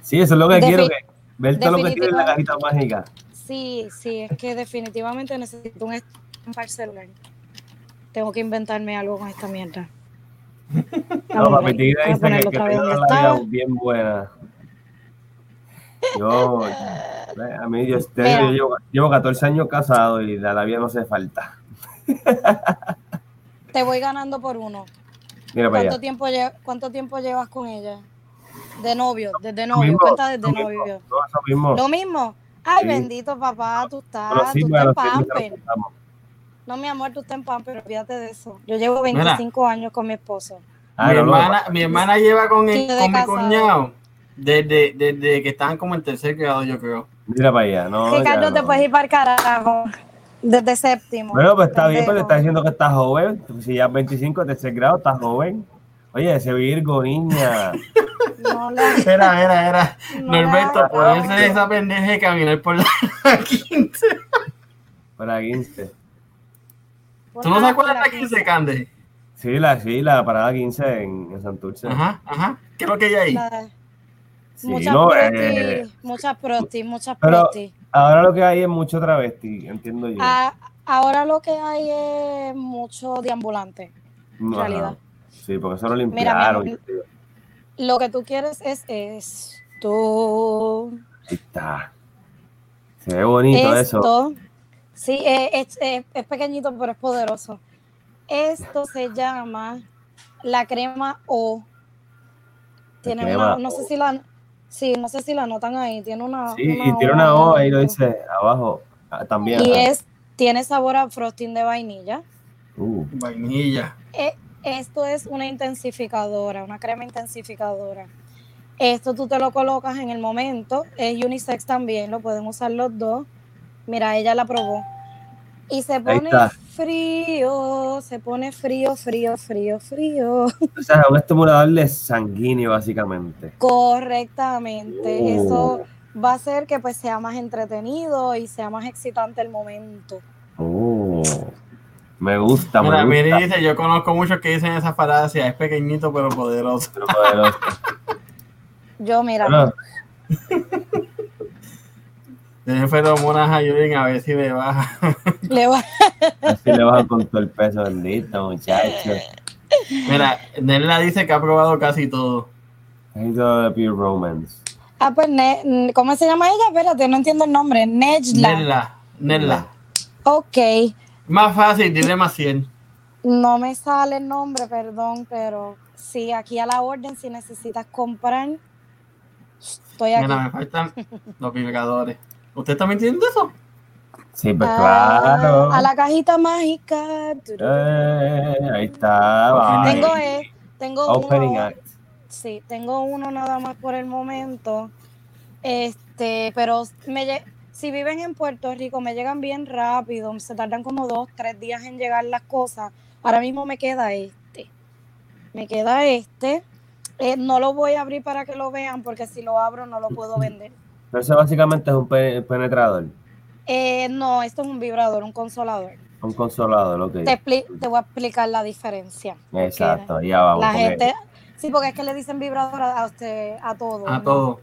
Sí, eso es lo que quiero, que, ver todo lo que tiene en la cajita mágica. Sí, sí, es que definitivamente necesito un estampar celular. Tengo que inventarme algo con esta mierda. No, papi, a dice que, que la bien buena. Yo, a mí, yo, te Mira. yo llevo, llevo 14 años casado y la, la vida no hace falta. Te voy ganando por uno. Mira para ¿Cuánto tiempo, ¿Cuánto tiempo llevas con ella? De novio, desde Lo novio, mismo, cuenta desde lo mismo, novio. todo eso mismo. Lo mismo. Ay, Sí. bendito papá, tú estás, Bueno, sí, tú estás en pamper. No, mi amor, tú estás en pamper, olvídate de eso. Yo llevo 25 años con mi esposo. Ah, mi, no, no, hermana, mi hermana lleva con, el, con mi cuñado desde, desde que estaban como en tercer grado, yo creo. Mira para allá. No, Ricardo, te puedes ir para el carajo. Desde séptimo. Bueno, pues está bien, pero Pendejo. te está diciendo que estás joven. Si ya 25, tercer grado, estás joven. Oye, ese Virgo, niña. No Era, era, era. No Norberto, le puede ser esa pendeja de caminar por la 15. Para 15. ¿Tú no te Una acuerdas de la fila 15, Cande? Sí, la, sí, la parada 15 en, en Santurce. Ajá, ajá. ¿Qué es lo que hay ahí? La- Sí, muchas no, prosti, eh, muchas prosti, muchas pero- prosti. ahora lo que hay es mucho travesti, entiendo yo. Ah, ahora lo que hay es mucho deambulante. Ajá. realidad. Sí, porque eso lo Mira, limpiaron. Lo que tú quieres es esto. Ahí está. Se ve bonito eso. Esto. Sí, eh, es, es- es pequeñito, pero es poderoso. Esto se llama la crema O. Tiene crema una, no sé O. si la, sí, no sé si la notan ahí. Tiene una. Sí, y tiene una O ahí lo dice abajo. Ah, también. Y ajá. es, tiene sabor a frosting de vainilla. Uh, Vainilla. Eh, esto es una intensificadora, una crema intensificadora. Esto tú te lo colocas en el momento, es unisex también, lo pueden usar los dos. Mira, ella la probó. Y se pone frío, se pone frío, frío, frío, frío. o sea, un estimulador de sanguíneo, básicamente. Correctamente. Oh. Eso va a hacer que pues sea más entretenido y sea más excitante el momento. Oh, me gusta, me Mira, gusta. Miri dice, yo conozco muchos que dicen esa falacia, es pequeñito pero poderoso. Pero poderoso. Yo, mira, Bueno, Dejen feromonas a Yuri a ver si le baja. le va- así le bajan con todo el peso bendito, muchachos. Mira, Nella dice que ha probado casi todo. Ahí todo de Pure Romance. Ah, pues, Ne- ¿cómo se llama ella? Espérate, no entiendo el nombre. Nejla. Nella, Nella. Ok, Más fácil, dile más 100. no me sale el nombre, perdón, pero sí, aquí a la orden, si necesitas comprar, estoy aquí. Mira, me faltan los vibradores. ¿Usted está mintiendo eso? Sí, pues Ah, claro. A la cajita mágica. Eh, ahí está. va. Tengo, eh, tengo Opening uno, Act. sí, tengo uno nada más por el momento. Este, pero me lle- si viven en Puerto Rico, me llegan bien rápido, se tardan como dos, tres días en llegar las cosas. Ahora mismo me queda este. Me queda este. Eh, no lo voy a abrir para que lo vean porque si lo abro no lo puedo vender. Pero eso básicamente es un pe- penetrador, Eh, no, esto es un vibrador, un consolador. un consolador, lo que Te, te voy a explicar la diferencia. Exacto, ya vamos. La gente, sí, porque es que le dicen vibrador a, a usted, a todo. A ¿no? todo.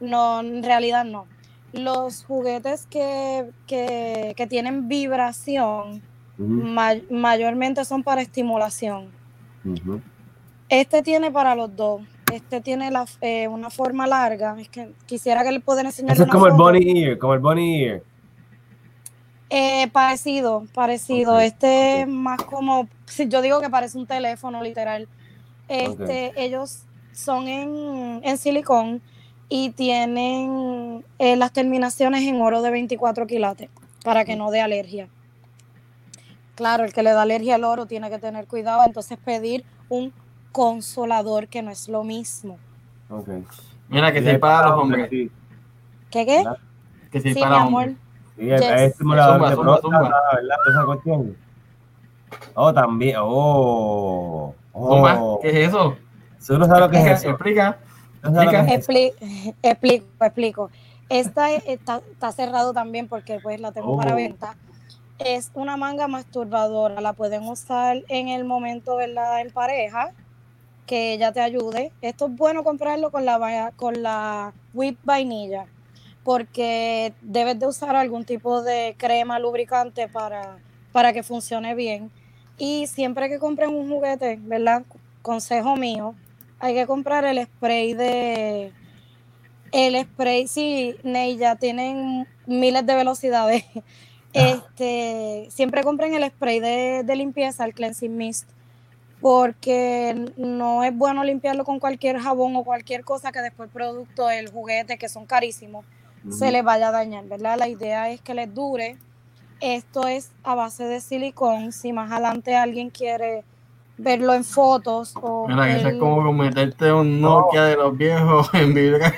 No, en realidad no. Los juguetes que, que, que tienen vibración mayormente son para estimulación. Este tiene para los dos. Este tiene la, eh, una forma larga. Es que quisiera que le pudiera enseñar Eso es como el bunny ear, como el bunny ear. Eh, parecido, parecido. Este es más como, si yo digo que parece un teléfono literal. Este, ellos son en, en silicón y tienen eh, las terminaciones en oro de 24 quilates para que no dé alergia. Claro, el que le da alergia al oro tiene que tener cuidado, entonces pedir un consolador que no es lo mismo. Ok. Mira, que hay para los hombres. Sí, ¿Qué qué? Que sí, Sí, para mi amor. hombres. Sí, Yes. hay estimulador Zumba, de próstata. ¿verdad? Esa cuestión. Oh, también. Oh. Oh. ¿Qué es eso? Si uno sabe lo que es eso. Explica. Expli explico, explico. Esta está, está, cerrado también porque pues la tengo para oh. venta. Es una manga masturbadora, la pueden usar en el momento, ¿verdad? En pareja, que ella te ayude. Esto es bueno comprarlo con la, con la whip vainilla, porque debes de usar algún tipo de crema lubricante para, para que funcione bien. Y siempre que compren un juguete, ¿verdad? Consejo mío, hay que comprar el spray de. El spray, sí, Neya, tienen miles de velocidades. Este, siempre compren el spray de, limpieza, el cleansing mist, porque no es bueno limpiarlo con cualquier jabón o cualquier cosa que después producto del juguete, que son carísimos, se les vaya a dañar, ¿verdad? La idea es que les dure. Esto es a base de silicón. Si más adelante alguien quiere verlo en fotos. O Mira, eso es como meterte un Nokia de los viejos en vibra.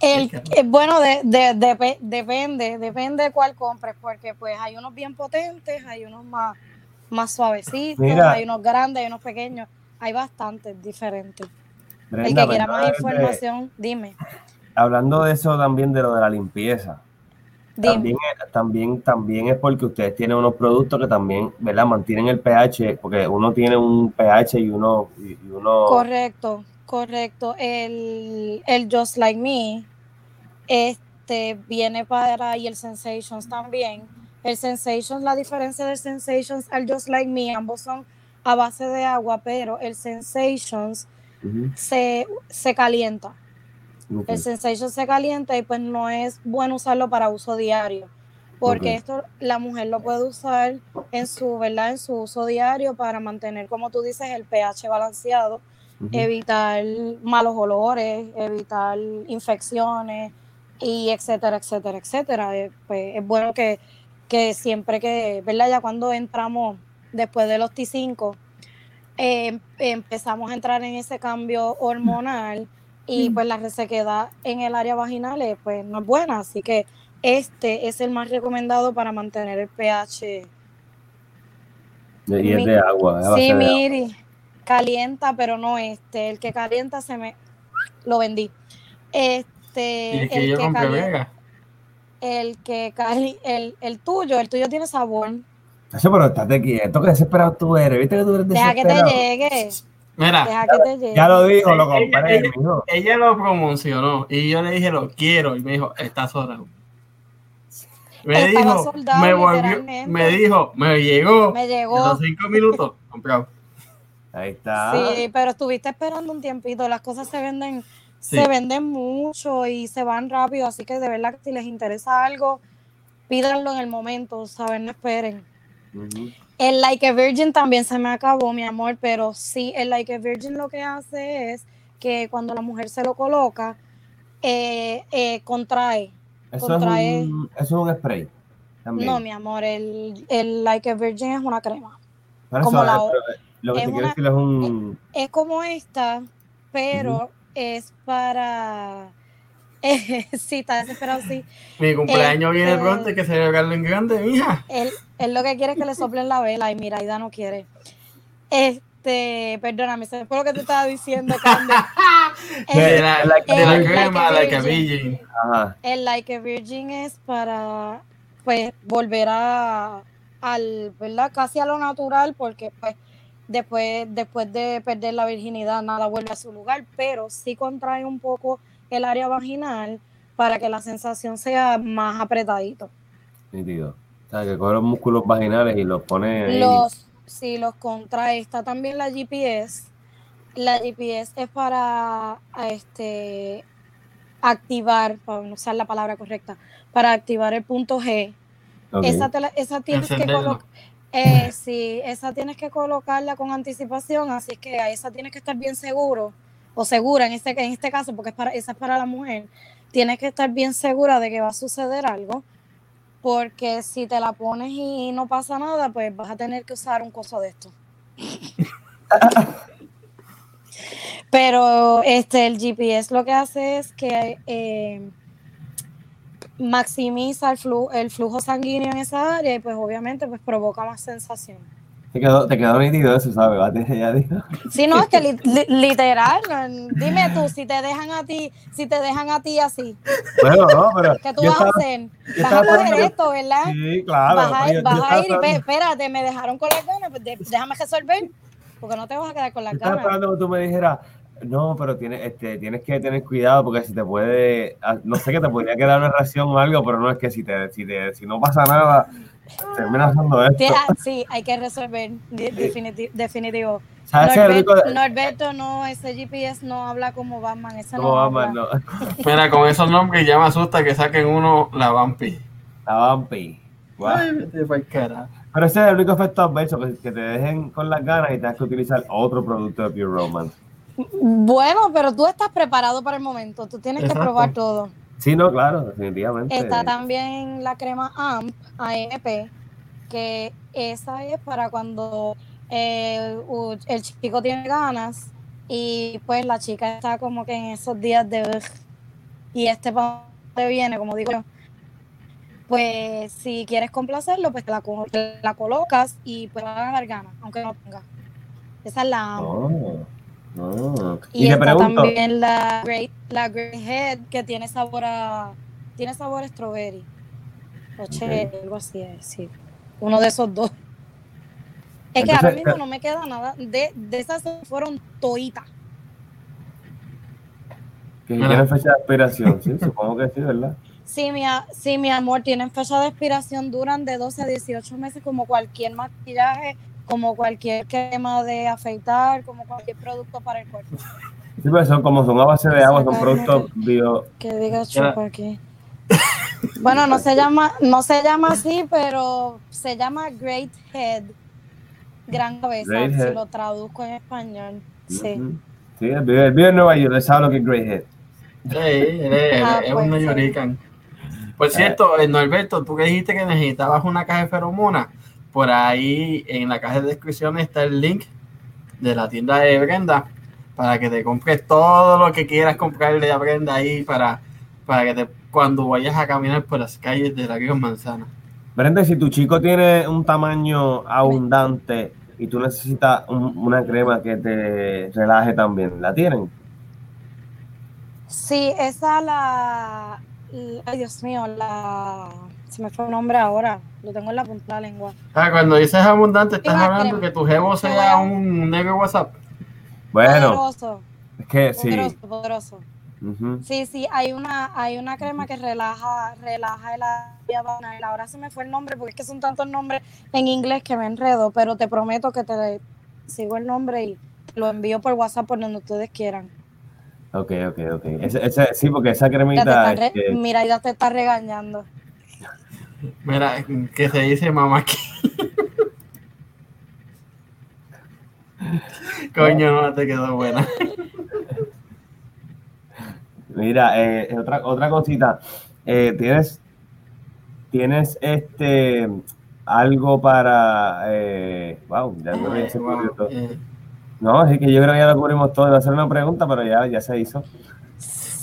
El, bueno, de, de, depende, depende de cuál compres, porque pues hay unos bien potentes, hay unos más, más suavecitos, hay unos grandes, hay unos pequeños, hay bastantes diferentes. el que quiera más información, dime. Hablando de eso también de lo de la limpieza, también, también, también es porque ustedes tienen unos productos que también, ¿verdad? Mantienen el pH, porque uno tiene un pH y uno... Y uno... Correcto, correcto. El, el Just Like Me este, viene para, y el Sensations también. El Sensations, la diferencia del Sensations al Just Like Me, ambos son a base de agua, pero el Sensations se, se calienta. El sensation se calienta y pues no es bueno usarlo para uso diario, porque esto la mujer lo puede usar en su, ¿verdad? En su uso diario para mantener, como tú dices, el pH balanceado, evitar malos olores, evitar infecciones y etcétera, etcétera, etcétera. Eh, pues es bueno que, que siempre que, ¿verdad? Ya cuando entramos después de los T5, eh, empezamos a entrar en ese cambio hormonal y pues la resequedad en el área vaginal pues no es buena, así que este es el más recomendado para mantener el pH. Y es de agua. Sí, mire, calienta, pero no este, el que calienta se me lo vendí. Este, el que yo calienta, el que cali, el, el tuyo, el tuyo tiene sabor. Eso, pero estate quieto, que desesperado tú eres, viste que tú eres desesperado. Deja que te llegue. Mira, ya lo dijo, lo compré. Ella, lo promocionó y yo le dije, lo quiero. Y me dijo, está soldado. Me dijo, me volvió, me dijo, me llegó. Me llegó. Los cinco minutos, comprado. Ahí está. Sí, pero estuviste esperando un tiempito. Las cosas se venden, se venden mucho y se van rápido. Así que de verdad que si les interesa algo, pídanlo en el momento, ¿saben? No esperen. El Like a Virgin también se me acabó, mi amor, pero sí, el Like a Virgin lo que hace es que cuando la mujer se lo coloca, eh, eh, contrae. Eso, contrae. Es un, eso es un spray. No, mi amor, el, el Like a Virgin es una crema. como la, lo que es, te decir es un... Es, como esta, pero es para sí, está desesperado, sí. Mi cumpleaños viene este, pronto y que se celebrarlo en grande, mija. Él, lo que quiere es que le soplen la vela y mira, Aida no quiere. Este, perdóname, ¿sabes por lo que te estaba diciendo, Candy? de la, de la crema, like, a virgin. El like a virgin es para, pues, volver a, al, ¿verdad? Casi a lo natural, porque, pues, después, después de perder la virginidad, nada vuelve a su lugar, pero sí contrae un poco el área vaginal para que la sensación sea más apretadito. Nítido. O sea, que coge los músculos vaginales y los pone ahí. Los, sí, los contrae. Está también la GPS. La GPS es para este activar, para usar la palabra correcta, para activar el punto G. Esa, esa tienes que colocar. Eh, sí, esa tienes que colocarla con anticipación, así que a esa tienes que estar bien seguro o segura en este, en este caso, porque es para, esa es para la mujer, tienes que estar bien segura de que va a suceder algo, porque si te la pones y no pasa nada, pues vas a tener que usar un coso de esto. Pero este, el GPS lo que hace es que eh, maximiza el, flujo, el flujo sanguíneo en esa área y pues obviamente pues provoca más sensación. Te quedó, te quedó nítido eso, ¿sabes? Va, te- ya digo. Sí, no, es que li- li- literal, dime tú, si te dejan a ti, si te dejan a ti así, Bueno, no, pero. ¿qué tú vas a estaba- hacer? Vas a coger esperando- esto, ¿verdad? Sí, claro. vas a, yo- vas yo a ir esperando- espérate, me dejaron con las ganas, pues déjame resolver, porque no te vas a quedar con las yo estaba ganas. esperando que tú me dijeras, no, pero tienes, este, tienes que tener cuidado porque si te puede, ah, no sé que te podría quedar una reacción o algo, pero no es que si te, si te, si no pasa nada, terminas haciendo esto. Sí, ah, Sí, hay que resolver, de- definiti- definitivo. Norberto, de- Norberto no, ese GPS no habla como Batman, ese ¿Cómo no va, habla. man? No. Mira, con esos nombres ya me asusta que saquen uno la Vampi. La Vampi. Ay. Pero ese es el único efecto adverso, que, que te dejen con las ganas y tengas que utilizar otro producto de Pure Romance. Bueno, pero tú estás preparado para el momento, tú tienes Exacto. que probar todo. Sí, no, claro, definitivamente. Está también la crema AMP, AMP, que esa es para cuando eh, el chico tiene ganas y pues la chica está como que en esos días de y este pa te viene, como digo yo. Pues si quieres complacerlo, pues te la, co- te la colocas y pues va a dar ganas, aunque no tenga. Esa es la AMP. Oh, oh. Y, Y, te está pregunto, también la Great, la Great Head que tiene sabor a tiene sabor a strawberry o cherry, algo así, eh, sí. Uno de esos dos. Es que ahora Entonces, mismo eh, no me queda nada. De, de esas fueron toitas. que tienen fecha de expiración, sí, supongo que sí, ¿verdad? Sí mi, sí, mi amor, tienen fecha de expiración, duran de 12 a 18 meses como cualquier maquillaje, como cualquier crema de afeitar, como cualquier producto para el cuerpo. Sí, pero son como son a base de agua, son productos bio. Que diga chupa aquí. Bueno, no se llama, no se llama así, pero se llama Great Head. Gran cabeza, Great si Head. lo traduzco en español. Sí. Ujú. Sí, él vive, vive en Nueva York, él sabe lo que es Grey Head. Sí, él es, Ah, es pues, un sí. Yorican. Por cierto, eh, Norberto, tú que dijiste que necesitabas una caja de feromonas, por ahí en la caja de descripción está el link de la tienda de Brenda para que te compres todo lo que quieras comprarle a Brenda ahí para, para que te, cuando vayas a caminar por las calles de la Río Manzana. Brenda, si tu chico tiene un tamaño abundante y tú necesitas un- una crema que te relaje también, ¿la tienen? Sí, esa la, la- Ay, Dios mío, la. Se me fue el nombre ahora. Lo tengo en la punta de la lengua. Ah, cuando dices abundante, estás hablando crema. que tu jevo sea un negro WhatsApp. Bueno, Poderoso, es que sí. poderoso, poderoso. Sí, sí, hay una, hay una crema que relaja, relaja el área. Ahora se me fue el nombre porque es que son tantos nombres en inglés que me enredo, pero te prometo que te sigo el nombre y lo envío por WhatsApp por donde ustedes quieran. Ok, ok, ok. Ese, ese- sí, porque esa cremita. re- mira, ya te está regañando. Mira, que se dice mamá aquí. Coño, no te quedó buena. Mira, eh, otra, otra cosita. Eh, ¿Tienes, tienes este algo para. Eh, wow, ya creo que ya se Wow, cubrió todo. eh, No, es que yo creo que ya lo cubrimos todo. Iba a hacer una pregunta, pero ya, ya se hizo.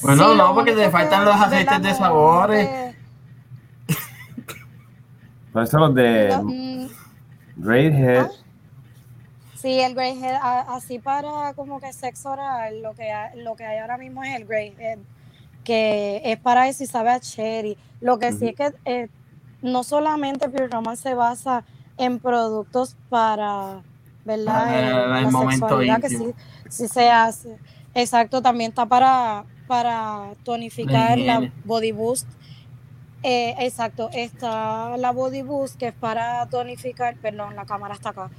Bueno, Sí, no, porque te faltan los aceites de sabores. Por eso los de mm, Great Head. Sí, el Grey Head, así para como que sexo oral, lo que, hay, lo que hay ahora mismo es el Grey Head, que es para eso y sabe a cherry. Lo que sí es que eh, no solamente Pure Romance se basa en productos para, ¿verdad? Para El- el la momento sexualidad que sí, sí se hace. Exacto, también está para, para tonificar la. Body Boost. Eh, exacto, está la Body Boost que es para tonificar, perdón, la cámara está acá.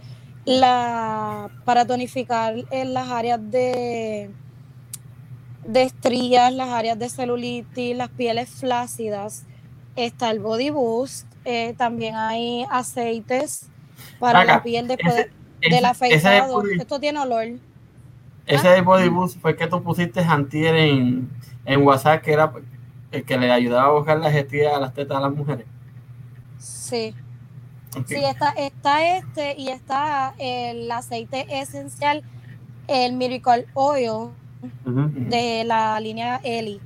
La, para tonificar en las áreas de, de estrías, las áreas de celulitis, las pieles flácidas. Está el Body Boost. eh, también hay aceites para Acá, la piel después de- del afeitado. Esto tiene olor. Ese de Body Boost fue que tú pusiste antier en, en WhatsApp, que era el que le ayudaba a buscar las estrías a las tetas a las mujeres. Sí. Sí, está, está este y está el aceite esencial, el Miracle Oil de la línea Eli.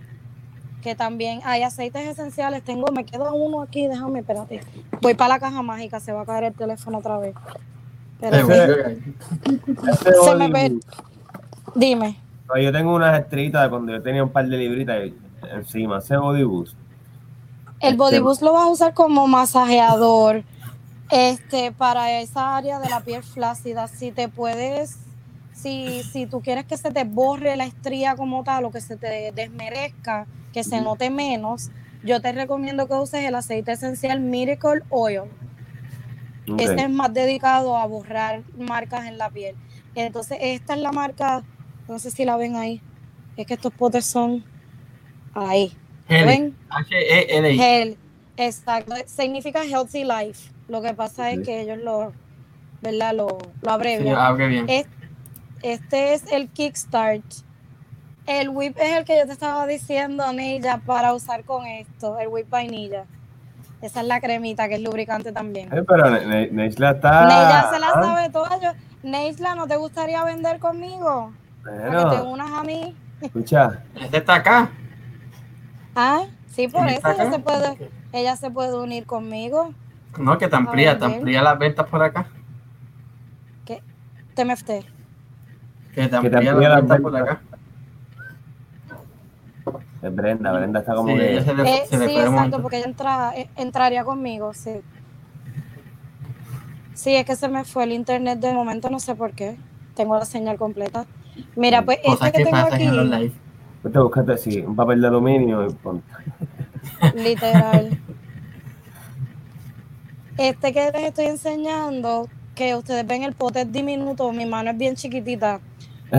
Que también hay aceites esenciales. Tengo, me queda uno aquí, déjame, espérate. Voy para la caja mágica, se va a caer el teléfono otra vez. Ese Se me body ve- dime. no, Yo tengo unas estrellitas de cuando yo tenía un par de libritas encima. Ese body boost. El body Este- boost lo vas a usar como masajeador este, para esa área de la piel flácida. Si te puedes, si, si tú quieres que se te borre la estría como tal o que se te desmerezca, que se note menos, yo te recomiendo que uses el aceite esencial Miracle Oil. Ok. Este es más dedicado a borrar marcas en la piel. Entonces, esta es la marca, no sé si la ven ahí, es que estos potes son ahí. ¿Ven? H-E-L-I. Health, exacto, significa healthy life. Lo que pasa es que ellos lo, ¿verdad? Lo, lo Sí, abrevian. abre bien. Es- Este es el Kickstart. El whip es el que yo te estaba diciendo, Neilla, para usar con esto, el whip vainilla. Esa es la cremita que es lubricante también. Eh, pero Ne- Ne- Neisla está. Neilla se la ah, sabe toda. Yo, Neisla, ¿no te gustaría vender conmigo? Para que te Bueno, unas a mí. escucha. Este está acá. Ah, sí, por eso está ella acá. se puede, ella se puede unir conmigo. No, que te amplía, te bien. amplía las ventas por acá. TMFT. Que te te amplía amplía las ventas por acá. Es Brenda, Brenda está como Sí, que. ella se le, Eh, se le sí, exacto, porque ella entra, eh, entraría conmigo, sí. Sí, es que se me fue el internet de momento, no sé por qué. Tengo la señal completa. Mira, pues Cosas este que que tengo aquí, live. Vete, búscate así, un papel de aluminio y pon- literal. Este que les estoy enseñando, que ustedes ven el pote es diminuto, mi mano es bien chiquitita.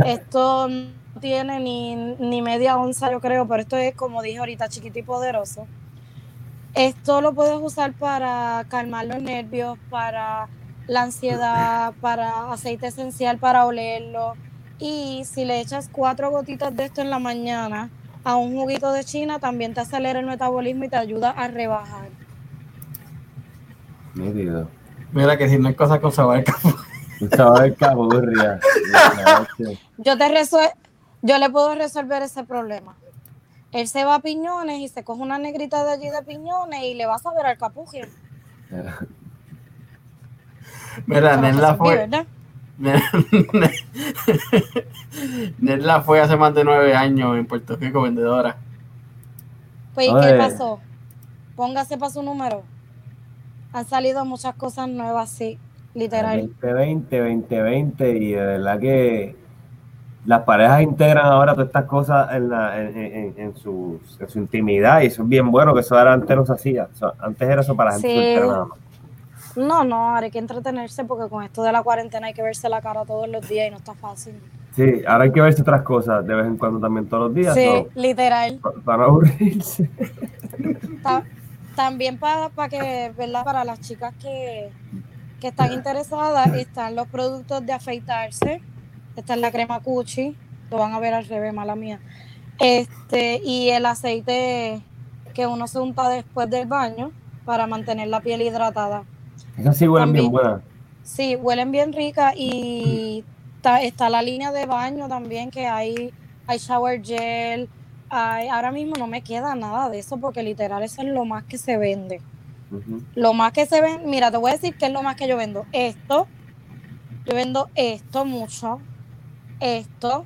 Esto no tiene ni, ni media onza, yo creo, pero esto es, como dije ahorita, chiquito y poderoso. Esto lo puedes usar para calmar los nervios, para la ansiedad, para aceite esencial para olerlo. Y si le echas cuatro gotitas de esto en la mañana a un juguito de China, también te acelera el metabolismo y te ayuda a rebajar. Nítido. Mira que si no hay cosas con sabor. Un sabor de caburria. Yo te resue- yo le puedo resolver ese problema. Él se va a piñones y se coge una negrita de allí de piñones y le va a saber al capuje. Mira, resolví, fue. Nesla fue hace más de nueve años en Puerto Rico vendedora. Pues, ¿y qué pasó? Póngase para su número. Han salido muchas cosas nuevas, sí, literal. 2020, 2020 y de verdad que las parejas integran ahora todas estas cosas en, la, en, en- en su, en su intimidad y eso es bien bueno que eso ahora antes no se hacía. Antes era eso para la gente Sí. soltera nada más. No, no, ahora hay que entretenerse porque con esto de la cuarentena hay que verse la cara todos los días y no está fácil. Sí, ahora hay que verse otras cosas de vez en cuando también todos los días. Sí, ¿no? literal. Pa- para aburrirse. también para, para que, ¿verdad? Para las chicas que, que están interesadas, están los productos de afeitarse. Esta es la crema Cuchi. Lo van a ver al revés, mala mía. Este, y el aceite que uno se unta después del baño para mantener la piel hidratada. Esas sí huelen bien También. buenas. Sí, huelen bien ricas y ta- está la línea de baño también que hay, hay shower gel. Ahora mismo no me queda nada de eso porque literal eso es lo más que se vende. Lo más que se vende, mira, te voy a decir qué es lo más que yo vendo. Esto, yo vendo esto mucho. Esto,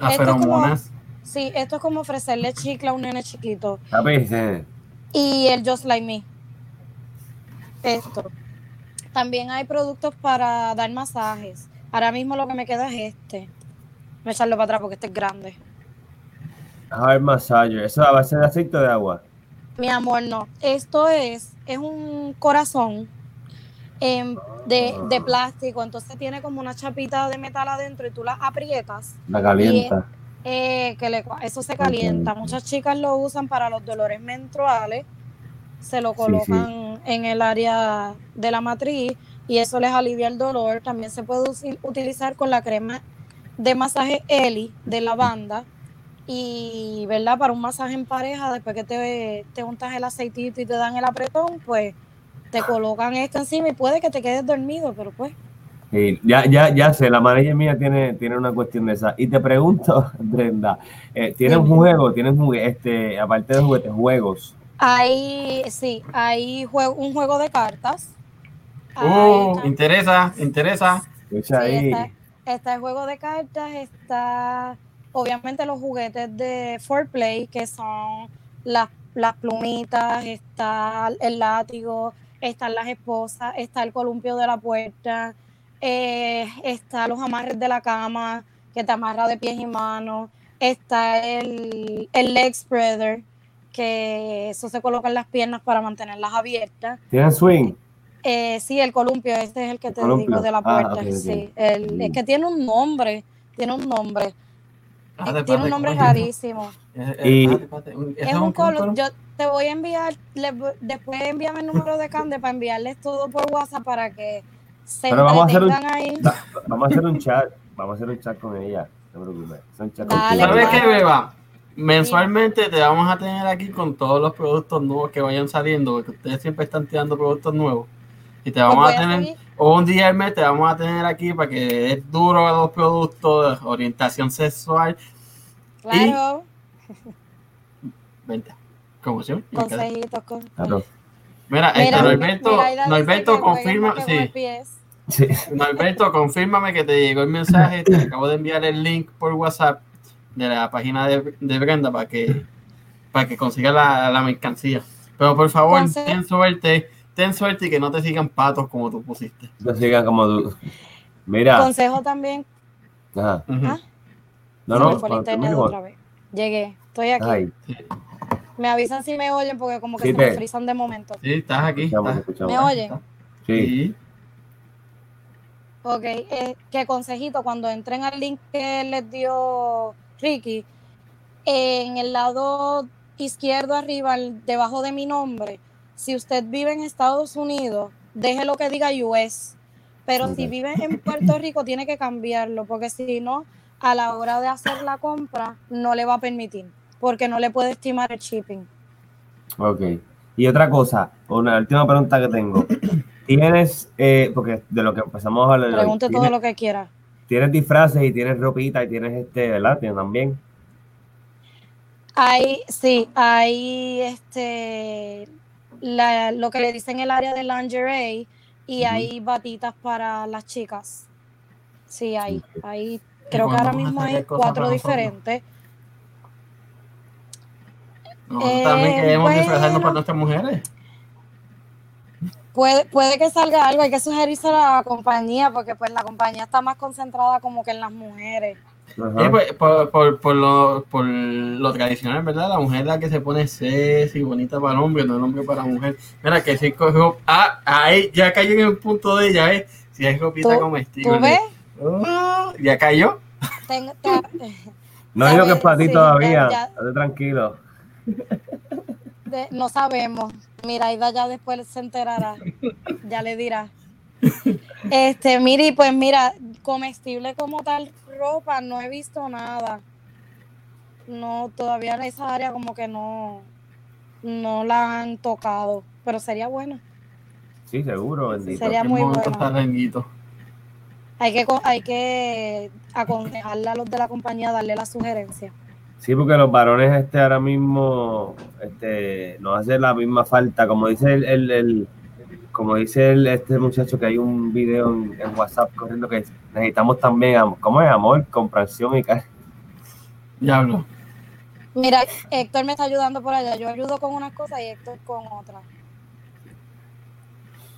Las Esto es como- sí, esto es como ofrecerle chicle a un nene chiquito. Sí. Y el Just Like Me. Esto. También hay productos para dar masajes. Ahora mismo lo que me queda es este. Voy a echarlo para atrás porque este es grande. Hair massager. Eso a base de aceite de agua. Mi amor, no. Esto es, es un corazón em, de, de plástico. Entonces tiene como una chapita de metal adentro y tú la aprietas. La calienta. eh, que le- eso se calienta. Muchas chicas lo usan para los dolores menstruales. Se lo Sí, colocan en el área de la matriz y eso les alivia el dolor. También se puede utilizar con la crema de masaje Eli de lavanda. Y, ¿verdad? Para un masaje en pareja, después que te, te untas el aceitito y te dan el apretón, pues te colocan esto encima y puede que te quedes dormido, pero pues Sí, ya, ya, ya sé, la manager mía tiene, tiene una cuestión de esa. Y te pregunto, Brenda, eh, ¿tienes un Dime. juego? ¿Tienes este, aparte de juguetes, juegos? Hay, sí, hay juego, un juego de cartas Uh, está. interesa, interesa. Escucha Sí, ahí. está, está el juego de cartas, está obviamente los juguetes de Foreplay, que son las, las plumitas, está el látigo, están las esposas, está el columpio de la puerta, eh, está los amarres de la cama, que te amarra de pies y manos, está el, el leg spreader, que eso se coloca en las piernas para mantenerlas abiertas. ¿Tienen swing? Eh, sí, el columpio, este es el que te Columpio. digo de la Ah, puerta. Sí, el- es que tiene un nombre, tiene un nombre, Eh, tiene un nombre rarísimo. Eh, eh, Y- espérate, espérate, un- ¿eso Es un colo- color, yo te voy a enviar, le después envíame el número de Cande para enviarles todo por WhatsApp para que se Pero vamos a hacer un- ahí. Va- Vamos a hacer un chat. Vamos a hacer un chat con ella. No te preocupes. Mensualmente te vamos a tener aquí con todos los productos nuevos que vayan saliendo, porque ustedes siempre están tirando productos nuevos. Y te vamos Pues a voy a tener, o un día al mes te vamos a tener aquí para que es duro los productos de orientación sexual. Claro, Vente. ¿Cómo se llama? Consejitos. Con... Claro. Mira, este, Mira, Norberto, mira, Norberto, confirma, sí. Sí. Norberto, confírmame que te llegó el mensaje, te acabo de enviar el link por WhatsApp de la página de, de Brenda para que para que consiga la, la mercancía. Pero por favor, Conse- ten suerte, ten suerte y que no te sigan patos como tú pusiste. No sigan como tú. Mira. Consejo también. Ajá. Ah, No, no. fue el internet otra vez. Llegué, estoy aquí. Ay, Me avisan si me oyen porque como que Sí, se me frisan de momento. Sí, estás aquí. escuchamos, escuchamos. ¿Me oyen? Sí. Ok, eh, que consejito, cuando entren al link que les dio Ricky, en el lado izquierdo arriba, debajo de mi nombre, si usted vive en Estados Unidos, deje lo que diga US, pero si vive en Puerto Rico tiene que cambiarlo, porque si no, a la hora de hacer la compra no le va a permitir, porque no le puede estimar el shipping. Ok. Y otra cosa, una última pregunta que tengo. Tienes, eh, porque de lo que empezamos a hablar, Pregunte todo ¿tienes, lo que quiera. tienes disfraces y tienes ropita y tienes este, ¿verdad? Tienes también. Hay, sí, hay este la- lo que le dicen el área de lingerie y hay batitas para las chicas. Sí, hay, hay, creo que ahora mismo hay cuatro diferentes. Nosotros Eh, también queremos bueno. disfrazarnos para nuestras mujeres. Puede, puede que salga algo, hay que sugerirse a la compañía porque pues la compañía está más concentrada como que en las mujeres. Sí, pues, por, por, por, lo, por lo tradicional, ¿verdad? La mujer es la que se pone sexy, bonita para el hombre, no el hombre para la mujer. Mira, que si cogió. Ah, ahí ya cayó en el punto de ella, ¿eh? Si es ropita ¿Tú- comestible. ¿Tú ves? Ya cayó. Tengo- te- no digo que es para ti sí, todavía. ya- ya- Estate tranquilo. de- no sabemos. Mira, Aida ya después se enterará. Ya le dirá. Este, mire, pues mira, comestible como tal ropa, no he visto nada. No, todavía en esa área como que no, no la han tocado. Pero sería bueno. Sí, seguro, bendito. Sería Qué muy bueno. Hay que, co- hay que aconsejarle a los de la compañía, darle la sugerencia. Sí, porque los varones este ahora mismo este, nos hace la misma falta. Como dice el, el- el- como dice el, este muchacho que hay un video en, en WhatsApp corriendo que necesitamos también, am- ¿cómo es? Amor, comprensión y cariño. Diablo. Mira, Héctor me está ayudando por allá. Yo ayudo con unas cosas y Héctor con otras.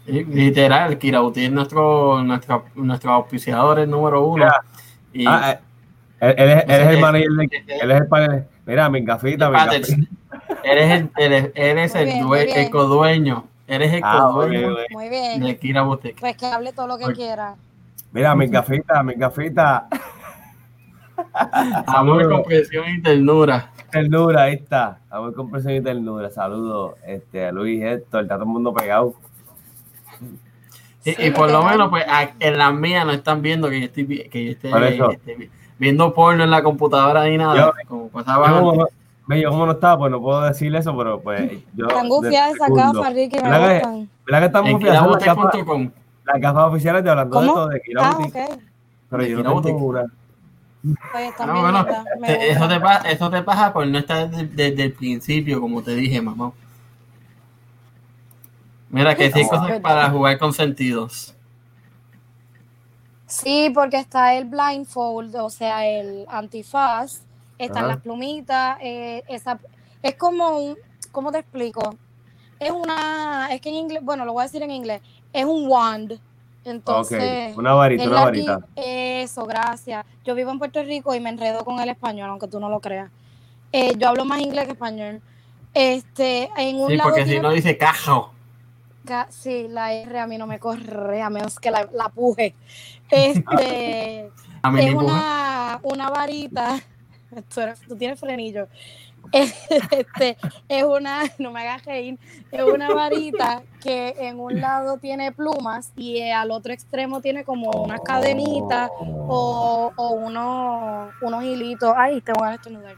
Literal, Kirauti es nuestro, nuestro, nuestro auspiciador el número uno. Y Ah, eh, él, él es, él es el Sí. manager, de- él es el panel. Mira, mi gafita, mi gafita. eres el, eres, eres el, bien, due- el codueño. Eres el Ah, codueño. Muy bien. de Kira Boutique. Pues que hable todo lo que Oye. quiera. Mira, mi gafita, mi gafita. Amor, Saludos. comprensión y ternura. Ternura, ahí está. Amor, comprensión y ternura. Saludos este, a Luis Héctor, está todo el mundo pegado. Y, Sí, y por lo menos, pues a- en las mías no están viendo que yo estoy, que yo esté, vi- viendo porno en la computadora ni nada. Yo- como pasaba antes. no, yo como no estaba, pues no puedo decirle eso, pero pues yo. Están gufiadas de esas gafas, Ricky, me ¿Verdad que- gustan. ¿Verdad que estamos En gufiadas? Las gafas, oficiales de hablando de esto, de Kira Ah, Boutique, ok. Pero De yo no tengo una. Pues están Ah, bueno, te- eso, te pasa, eso te pasa por no estar desde, desde el principio, como te dije, mamá. Mira, que sí cosas para jugar con sentidos. Sí, porque está el blindfold, o sea, el antifaz, están las plumitas, eh, esa, es como un, ¿cómo te explico? Es una, es que en inglés, bueno, lo voy a decir en inglés, es un wand. Entonces, ok, una varita, es una la varita. Eso, gracias. Yo vivo en Puerto Rico y me enredo con el español, aunque tú no lo creas. Eh, yo hablo más inglés que español. Este, en un Sí, lado porque si no dice cajo. Sí, la R a mí no me corre, a menos que la, la puje. Este, A mí es una, una varita. Tú, eres- tú tienes frenillo. Este, es una, no me hagas reír, es una varita que en un lado tiene plumas y al otro extremo tiene como unas cadenitas o, o unos, unos hilitos. Ay, te voy a estornudar.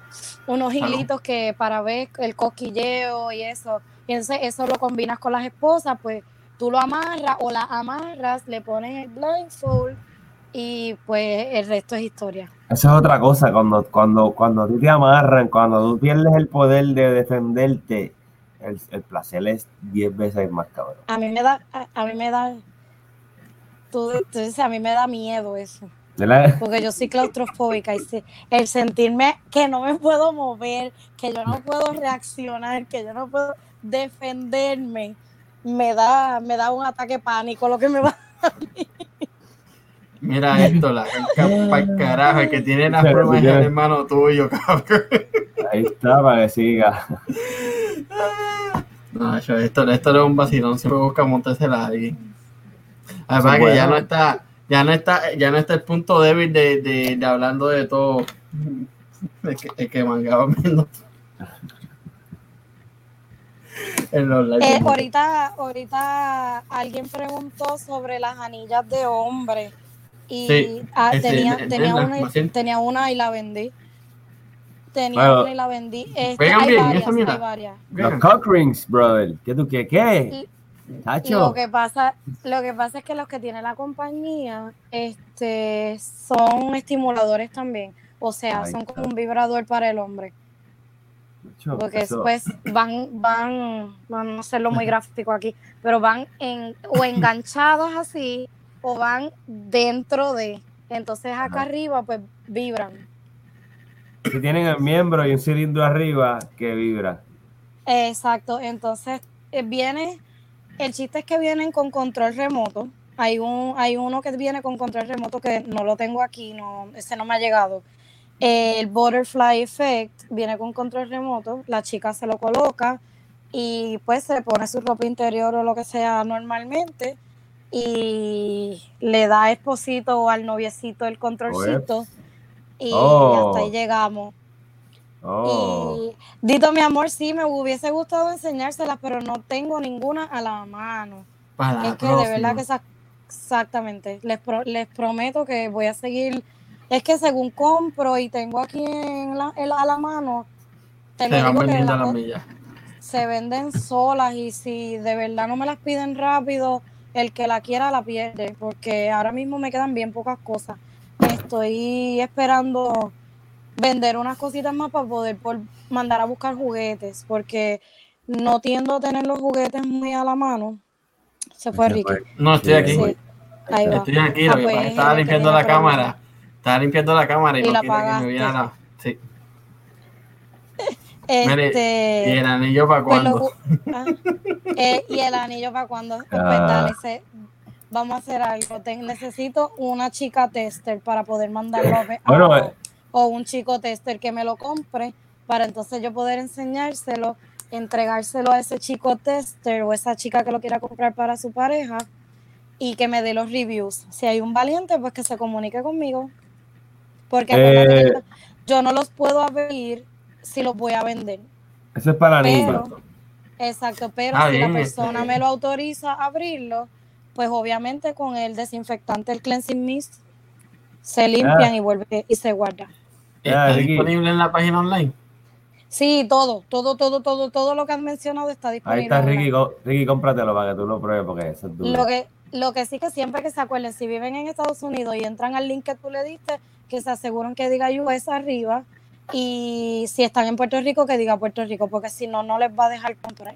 Unos Salud. hilitos que para ver el cosquilleo y eso. Y entonces eso lo combinas con las esposas, pues tú lo amarras o la amarras, le pones el blindfold y pues el resto es historia. Esa es otra cosa, cuando, cuando, cuando tú te amarran, cuando tú pierdes el poder de defenderte, el, el placer es 10 veces más cabrón. A mí me da, a, a mí me da, tú, tú dices, a mí me da miedo eso. ¿Verdad? porque yo soy claustrofóbica y sí, el sentirme que no me puedo mover, que yo no puedo reaccionar, que yo no puedo defenderme, me da, me da un ataque pánico lo que me va. Mira esto, la para el carajo, el que tiene las pruebas es ya- el hermano tuyo, cabrón. Ahí está, para que siga. No, yo, esto, esto no es un vacilón, siempre busca montársela a alguien. Además es que ya no está, ya no está, ya no está el punto débil de, de, de hablando de todo. El que, el que mangaba menos. En los lives. Eh, ahorita, ahorita alguien preguntó sobre las anillas de hombre y Sí, ah, este, tenía, en- tenía, una, tenía una y la vendí. Tenía Bueno. una y la vendí. Este, hay bien, varias, esa mira. hay varias. Los cock rings, brother. ¿Qué tú qué? ¿Qué? Tacho. Lo que pasa, lo que pasa es que los que tiene la compañía, este, son estimuladores también. O sea, son como un vibrador para el hombre. Porque eso- después van, van, van a hacerlo muy gráfico aquí, pero van en, o enganchados así, o van dentro de. Entonces acá Ajá. arriba, pues vibran. Si tienen el miembro y un cilindro arriba que vibra. Exacto. Entonces eh, viene, el chiste es que vienen con control remoto. Hay un, hay uno que viene con control remoto que no lo tengo aquí, no, ese no me ha llegado. El Butterfly Effect viene con control remoto, la chica se lo coloca y pues se pone su ropa interior o lo que sea normalmente y le da esposito al noviecito el controlcito y Oh. hasta ahí llegamos. Oh. Y Dito, mi amor, sí, me hubiese gustado enseñárselas, pero no tengo ninguna a la mano. Para la es que de verdad que exactamente, les, pro- les prometo que voy a seguir. Es que según compro y tengo aquí en la, en la- a la mano, te se van que la las co- millas. se venden solas y si de verdad no me las piden rápido, el que la quiera la pierde, porque ahora mismo me quedan bien pocas cosas. Estoy esperando vender unas cositas más para poder por- mandar a buscar juguetes, porque no tiendo a tener los juguetes muy a la mano. Se fue Se Ricky. No, estoy aquí. Sí, ahí va. Estoy aquí. Ah, que pues, pasa es que estaba limpiando la cámara. Estaba limpiando la cámara y, Y no la quería que me viera la. Sí. Mire, Este, ¿Y el anillo para Pues lo cuándo? ah, eh, y el anillo para cuando pues Ah. dale, se- vamos a hacer algo. Te- necesito una chica tester para poder mandarlo a, ver- Bueno, a- eh. o un chico tester que me lo compre para entonces yo poder enseñárselo, entregárselo a ese chico tester o esa chica que lo quiera comprar para su pareja y que me dé los reviews. Si hay un valiente, pues que se comunique conmigo. Porque Eh. yo- yo no los puedo abrir si los voy a vender. Eso es para Pero- niños. Exacto, pero Ah, si bien, la persona este- me lo autoriza a abrirlo, pues obviamente con el desinfectante, el cleansing mist, se limpian y vuelve y se guarda. ¿Está Ah, disponible en la página online? Sí, todo, todo, todo, todo, todo lo que han mencionado está disponible. Ahí está. Ricky, có- Ricky, cómpratelo para que tú lo pruebes porque eso es duro. Lo que, lo que sí que siempre que se acuerden, si viven en Estados Unidos y entran al link que tú le diste, que se aseguren que diga US arriba. Y si están en Puerto Rico, que diga Puerto Rico, porque si no, no les va a dejar comprar.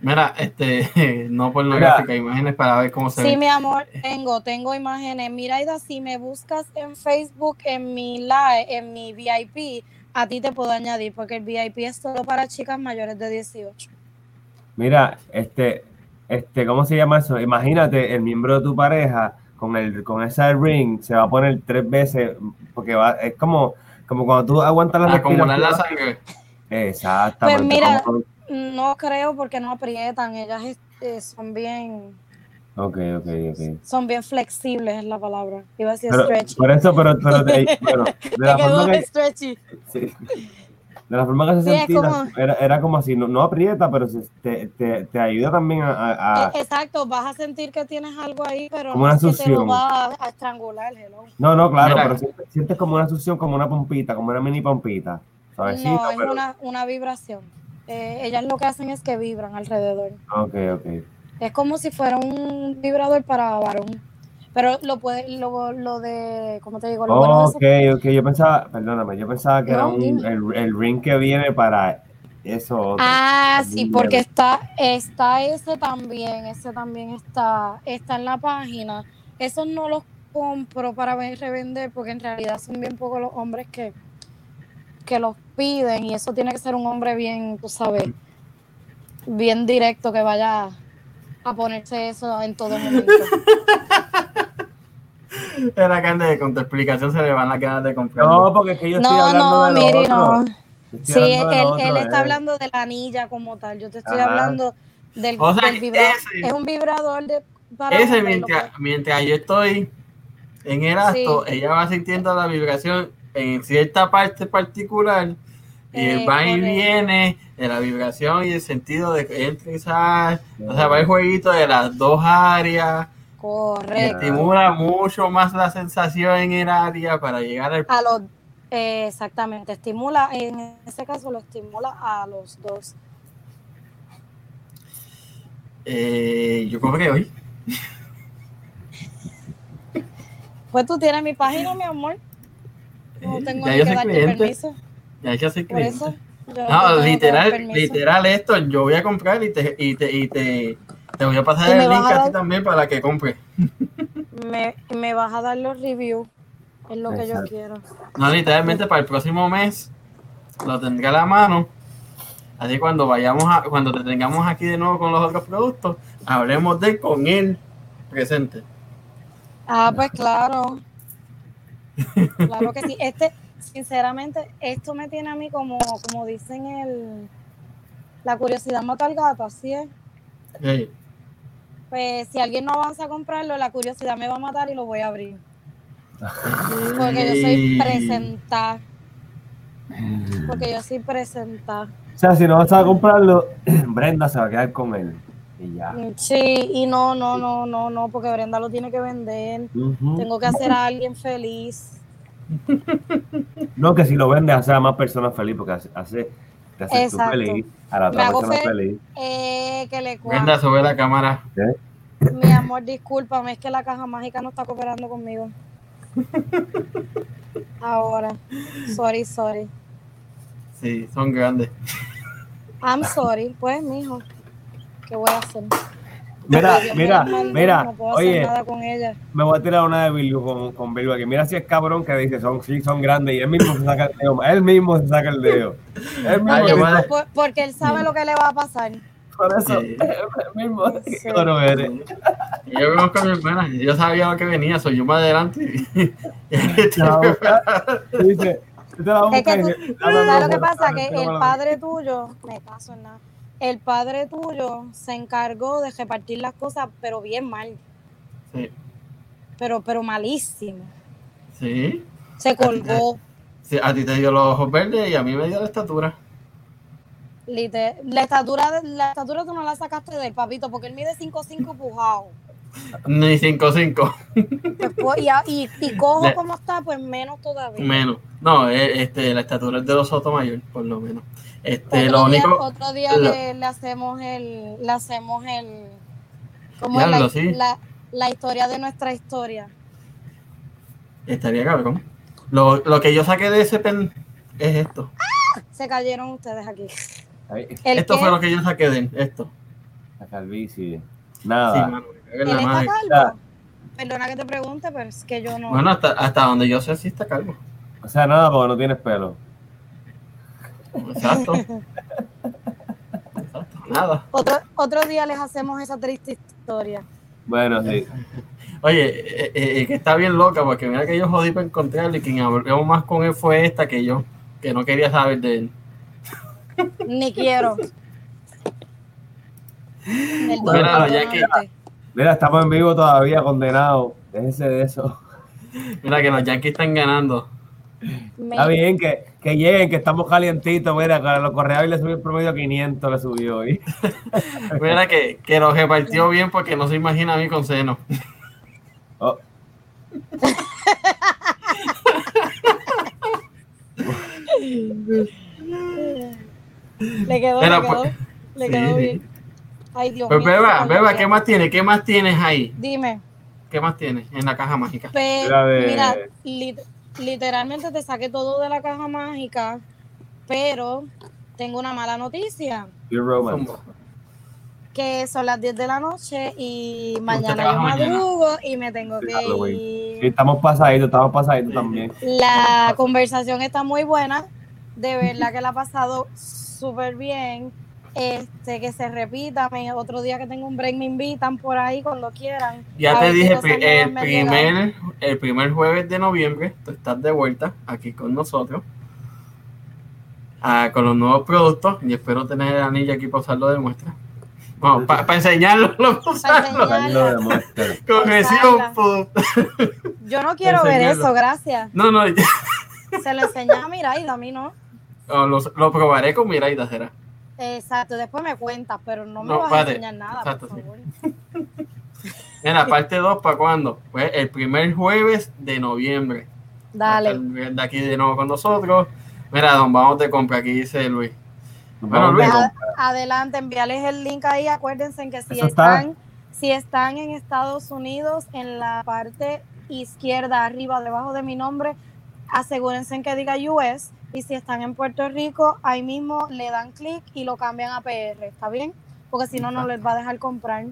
Mira, este, no pornográfica, imágenes para ver cómo se Sí, ve. mi amor, tengo, tengo imágenes. Mira, Ida, si me buscas en Facebook, en mi live, en mi VIP, a ti te puedo añadir, porque el VIP es solo para chicas mayores de 18. Mira, este, este, ¿cómo se llama eso? Imagínate el miembro de tu pareja con el, con esa ring, se va a poner tres veces, porque va, es como, como cuando tú aguantas la Acumular la sangre. Exactamente. Pues mira, como- No creo porque no aprietan, ellas este, son bien, Ok, ok, ok. son bien flexibles, es la palabra. Iba a decir Pero, stretchy. por eso, pero, pero de, bueno, de la quedó forma que, stretchy. sí, de la forma que se Sí, sentía, como- era, era como así, no, no aprieta, pero se- te, te, te ayuda también a, a- a- Eh, Exacto, vas a sentir que tienes algo ahí, pero Como no una es que te lo succión. va a, a estrangular, hello. No, no, claro, Mira. pero sientes, sientes como una succión, como una pompita, como una mini pompita. No, es pero... una, una vibración. Eh, ellas lo que hacen es que vibran alrededor. Ok, ok. Es como si fuera un vibrador para varón. Pero lo puede, lo, lo de, ¿cómo te digo? Lo bueno de eso- Ok, ok, yo pensaba, perdóname, yo pensaba que era un, el, el ring que viene para eso. otro. Ah, sí, porque está, está ese también, ese también está, está en la página. Esos no los compro para ve- revender porque en realidad son bien pocos los hombres que, que los piden y eso tiene que ser un hombre bien, tú sabes, bien directo que vaya a ponerse eso en todo momento. Era de con tu explicación se le van a quedar de comprar. No, porque es que yo estoy No, hablando no, de mire, otro. no. Sí, él, otro, él está eh. hablando de la anilla como tal. Yo te estoy Ajá. hablando del, O sea, del vibrador. ese- Es un vibrador de para Ese, mientras, mientras yo estoy en el acto, Sí. ella va sintiendo la vibración en cierta parte particular y Eh, él va y viene de la vibración y el sentido de que entra y sale. O sea, va el jueguito de las dos áreas Correcto. estimula mucho más la sensación en el área para llegar al... A los, eh, exactamente, estimula, en ese caso lo estimula a los dos. Eh, yo compré hoy. Pues tú tienes mi página, mi amor. No Eh, tengo ya ni yo que darte permiso. Ya soy Por eso. yo No, tengo literal, literal esto, yo voy a comprar y te, y te, y te, te voy a pasar el link a a ti también para que compres. Me, me vas a dar los reviews. Es lo que yo quiero. No, literalmente para el próximo mes lo tendré a la mano. Así cuando vayamos a, cuando te tengamos aquí de nuevo con los otros productos, hablemos de con él presente. Ah, pues claro. Claro que sí. Este, sinceramente, esto me tiene a mí como, como dicen el la curiosidad mata al gato, así es. Sí. Pues si alguien no avanza a comprarlo, la curiosidad me va a matar y lo voy a abrir. Porque yo soy Y- presentar. Porque yo soy presentar. O sea, si no vas a comprarlo, Brenda se va a quedar con él. Y ya. Sí, y no, no, no, no, no, porque Brenda lo tiene que vender. Tengo que hacer a alguien feliz. No, que si lo vendes, hace a más personas feliz, porque hace, hace te hace tú feliz, a la Me otra hago persona fe- feliz. Eh, que le Brenda, cuento. sube la cámara. Mi amor, discúlpame, es que la caja mágica no está cooperando conmigo. Ahora. Sorry, sorry. Sí, son grandes. I'm sorry. Pues, mijo. ¿Qué voy a hacer? Mira, mira, mira, No puedo hacer oye, nada con ella. me voy a tirar una de Bilbo con, con Bilbo aquí. Mira si es cabrón que dice, son, sí, son grandes, y él mismo se saca el dedo, él mismo se saca el dedo. Él mismo Ay, Por- porque él sabe lo que le va a pasar. por eso, Sí. él mismo, qué Sí. eres. Yo conozco a mi hermana, yo sabía lo que venía, soy yo más adelante. y- Te la va a buscar, dice, Es que buscar tú, y dice, "Dame ¿sabes lo que pasa? Que dame el padre tuyo, me caso en nada, el padre tuyo se encargó de repartir las cosas, pero bien mal, Sí, pero, pero malísimo. sí, Se colgó. sí, a ti te dio los ojos verdes y a mí me dio la estatura. Lite- La estatura, la estatura tú no la sacaste del papito, porque él mide 5'5 pujado. Ni 5'5, Pues, pues, y, y, cojo Le- como está, pues menos todavía. menos. No, eh, este, la estatura es de los Sotomayor, por lo menos. Este, otro, lo día, único, otro día lo- le, le hacemos el, le hacemos el, ¿cómo es Diablo, la, sí. la, la historia de nuestra historia? estaría cabrón. Lo, lo que yo saqué de ese pen es esto. Se cayeron ustedes aquí. Ahí. ¿El esto qué? fue lo que yo saqué de esto. La calvicie. Sí, Nada. mano, me cago en ¿Él la está madre. calvo? Perdona que te pregunte, pero es que yo no. Bueno, hasta, hasta donde yo sé, sí está calvo. o sea, nada, porque no tienes pelo. Exacto. Exacto. Nada. Otro, otro día les hacemos esa triste historia. Bueno, sí. Oye, eh, eh, que está bien loca, porque mira que yo jodí para encontrarle y quien habló más con él fue esta que yo, que no quería saber de él. Ni quiero. El Bueno, dolor ya no que- te- Mira, estamos en vivo todavía, condenados. Déjense de eso. Mira que los Yankees están ganando. Está bien que, que lleguen, que estamos calientitos. Mira, que a los correos le subió el promedio a 500, le subió hoy. Mira que, que lo repartió bien porque no se imagina a mí con seno. Oh, Le quedó, Pero, le quedó, pues, le quedó sí. bien. Ay, Dios Pues mío, beba. ¿qué más tienes? ¿Qué más tienes ahí? Dime. ¿Qué más tienes en la caja mágica? Pe- Mira, literalmente te saqué todo de la caja mágica, pero tengo una mala noticia, Romance. que son las 10 de la noche y mañana yo mañana. madrugo y me tengo Sí, que Halloween. ir. Sí, estamos pasaditos, estamos pasaditos también. La conversación está muy buena, de verdad que la ha pasado súper bien. Este, que se repita, me- otro día que tengo un break me invitan por ahí cuando quieran. Ya te dije, el primer, el primer jueves de noviembre, tú estás de vuelta aquí con nosotros. ah, con los nuevos productos y espero tener el anillo aquí para usarlo de muestra. Bueno, para enseñarlo, lo Para usarlo. enseñar. Ahí lo demuestra. Con recibo, Yo no quiero ver enseñarlo. eso, gracias. No, no, Se lo enseñé a Miraida, a mí no. lo, lo probaré con Miraida, será. Exacto, después me cuentas, pero no me No, vas a enseñar nada, Exacto, por sí. favor. Mira, parte 2, ¿para cuándo? Pues el primer jueves de noviembre. Dale. De aquí de nuevo con nosotros. Mira, don, vamos de compra, aquí dice Luis. Bueno. Ad- adelante, enviarles el link ahí. Acuérdense que si Eso está. están, si están en Estados Unidos, en la parte izquierda, arriba, debajo de mi nombre, asegúrense que diga US. Y si están en Puerto Rico, ahí mismo le dan clic y lo cambian a PR. ¿Está bien? Porque si no, no les va a dejar comprar.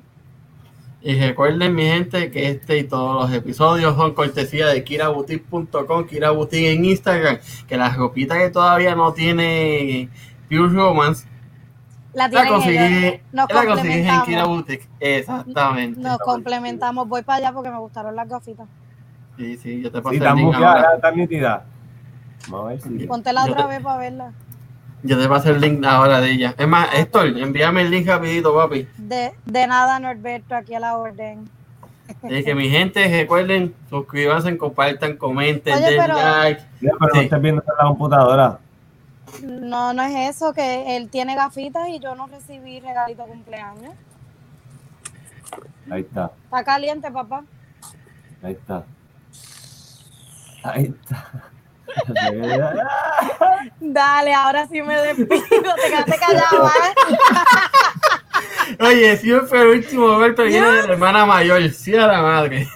Y recuerden, mi gente, que este y todos los episodios son cortesía de kiraboutique.com, Kira Boutique en Instagram, que la ropita que todavía no tiene Pure Romance, La la tienen conseguí, ellos. Nos la conseguí en complementamos. Kira Boutique. Exactamente. Nos complementamos. Voy para allá porque me gustaron las gafitas. Sí, sí, yo te Sí, pasé ahora. Vamos a ver si. Póntela Yo otra te- vez para verla. Yo te pasé el link ahora de ella. Es más, Héctor, envíame el link rapidito, papi. De, de nada, Norberto, aquí a la orden. Así que mi gente, recuerden, suscríbanse, compartan, comenten, Oye, den pero- like. Pero Sí. no estés viendo en la computadora. No, no es eso, que él tiene gafitas y yo no recibí regalito de cumpleaños. Ahí está, Está caliente, papá. ahí está. Ahí está. Dale, ahora sí me despido. Te quedaste callado, ¿eh? Oye, siempre el último golpe viene de la hermana mayor, sí a la madre.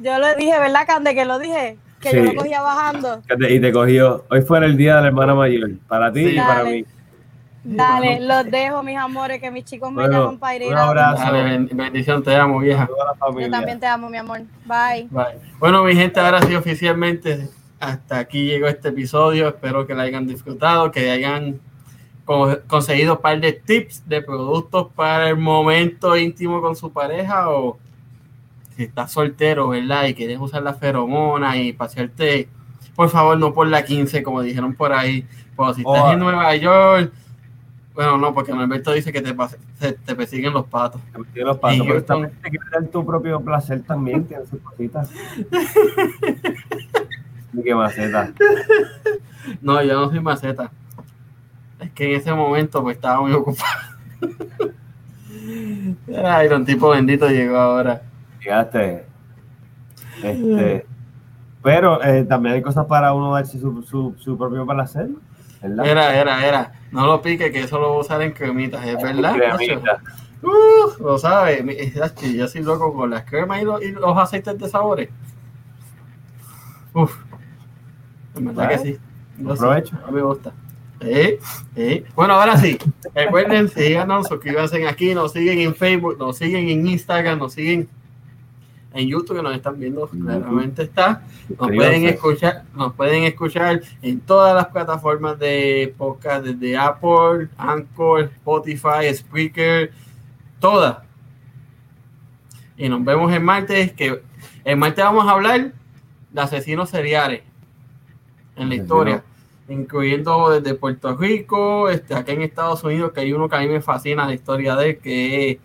Yo le dije, ¿verdad, Cande? Que lo dije. Que yo lo cogía bajando. Y te cogió. Hoy fue el día de la hermana mayor. Para ti Sí. y para mí. Dale, los dejo, mis amores, que mis chicos me Bueno, llaman para ir un abrazo. Dale, bendición, te amo, vieja. Yo también te amo, mi amor. Bye. Bye. Bueno, mi gente, ahora sí oficialmente hasta aquí llegó este episodio. Espero que lo hayan disfrutado, que hayan co- conseguido un par de tips de productos para el momento íntimo con su pareja o si estás soltero, ¿verdad? Y quieres usar la feromona y pasearte, por favor, no por la 15, como dijeron por ahí. Pero si estás Oh. en Nueva York, bueno, no, porque Alberto dice que te, se- te persiguen los patos. Te metí los pasos, Y pero también te quieres dar tu propio placer también, tienes sus cositas. Qué maceta. No, yo no soy maceta. Es que en ese momento pues estaba muy ocupado. Ay, un tipo bendito llegó ahora. Llegaste. Este, pero eh, también hay cosas para uno darse su, su, su propio placer, ¿verdad? Era, era, era. No lo pique, que eso lo voy a usar en cremitas, ¿es verdad? Cremita. Uh, lo sabe. Yo soy loco con las cremas y los, y los aceites de sabores. Uf. En verdad que sí. Aprovecho. me gusta. Eh, eh. Bueno, ahora sí, recuerden, síganos, suscríbanse aquí, nos siguen en Facebook, nos siguen en Instagram, nos siguen en YouTube, que nos están viendo, claramente está. Nos pueden escuchar, nos pueden escuchar en todas las plataformas de podcast, desde Apple, Anchor, Spotify, Spreaker, todas. Y nos vemos el martes, que el martes vamos a hablar de asesinos seriales en la historia incluyendo desde Puerto Rico, este, acá en Estados Unidos, que hay uno que a mí me fascina la historia de él, que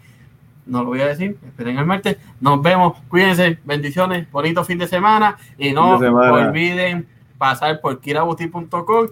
no lo voy a decir, esperen el martes. Nos vemos, cuídense, bendiciones, bonito fin de semana y no olviden pasar por kirabuti.com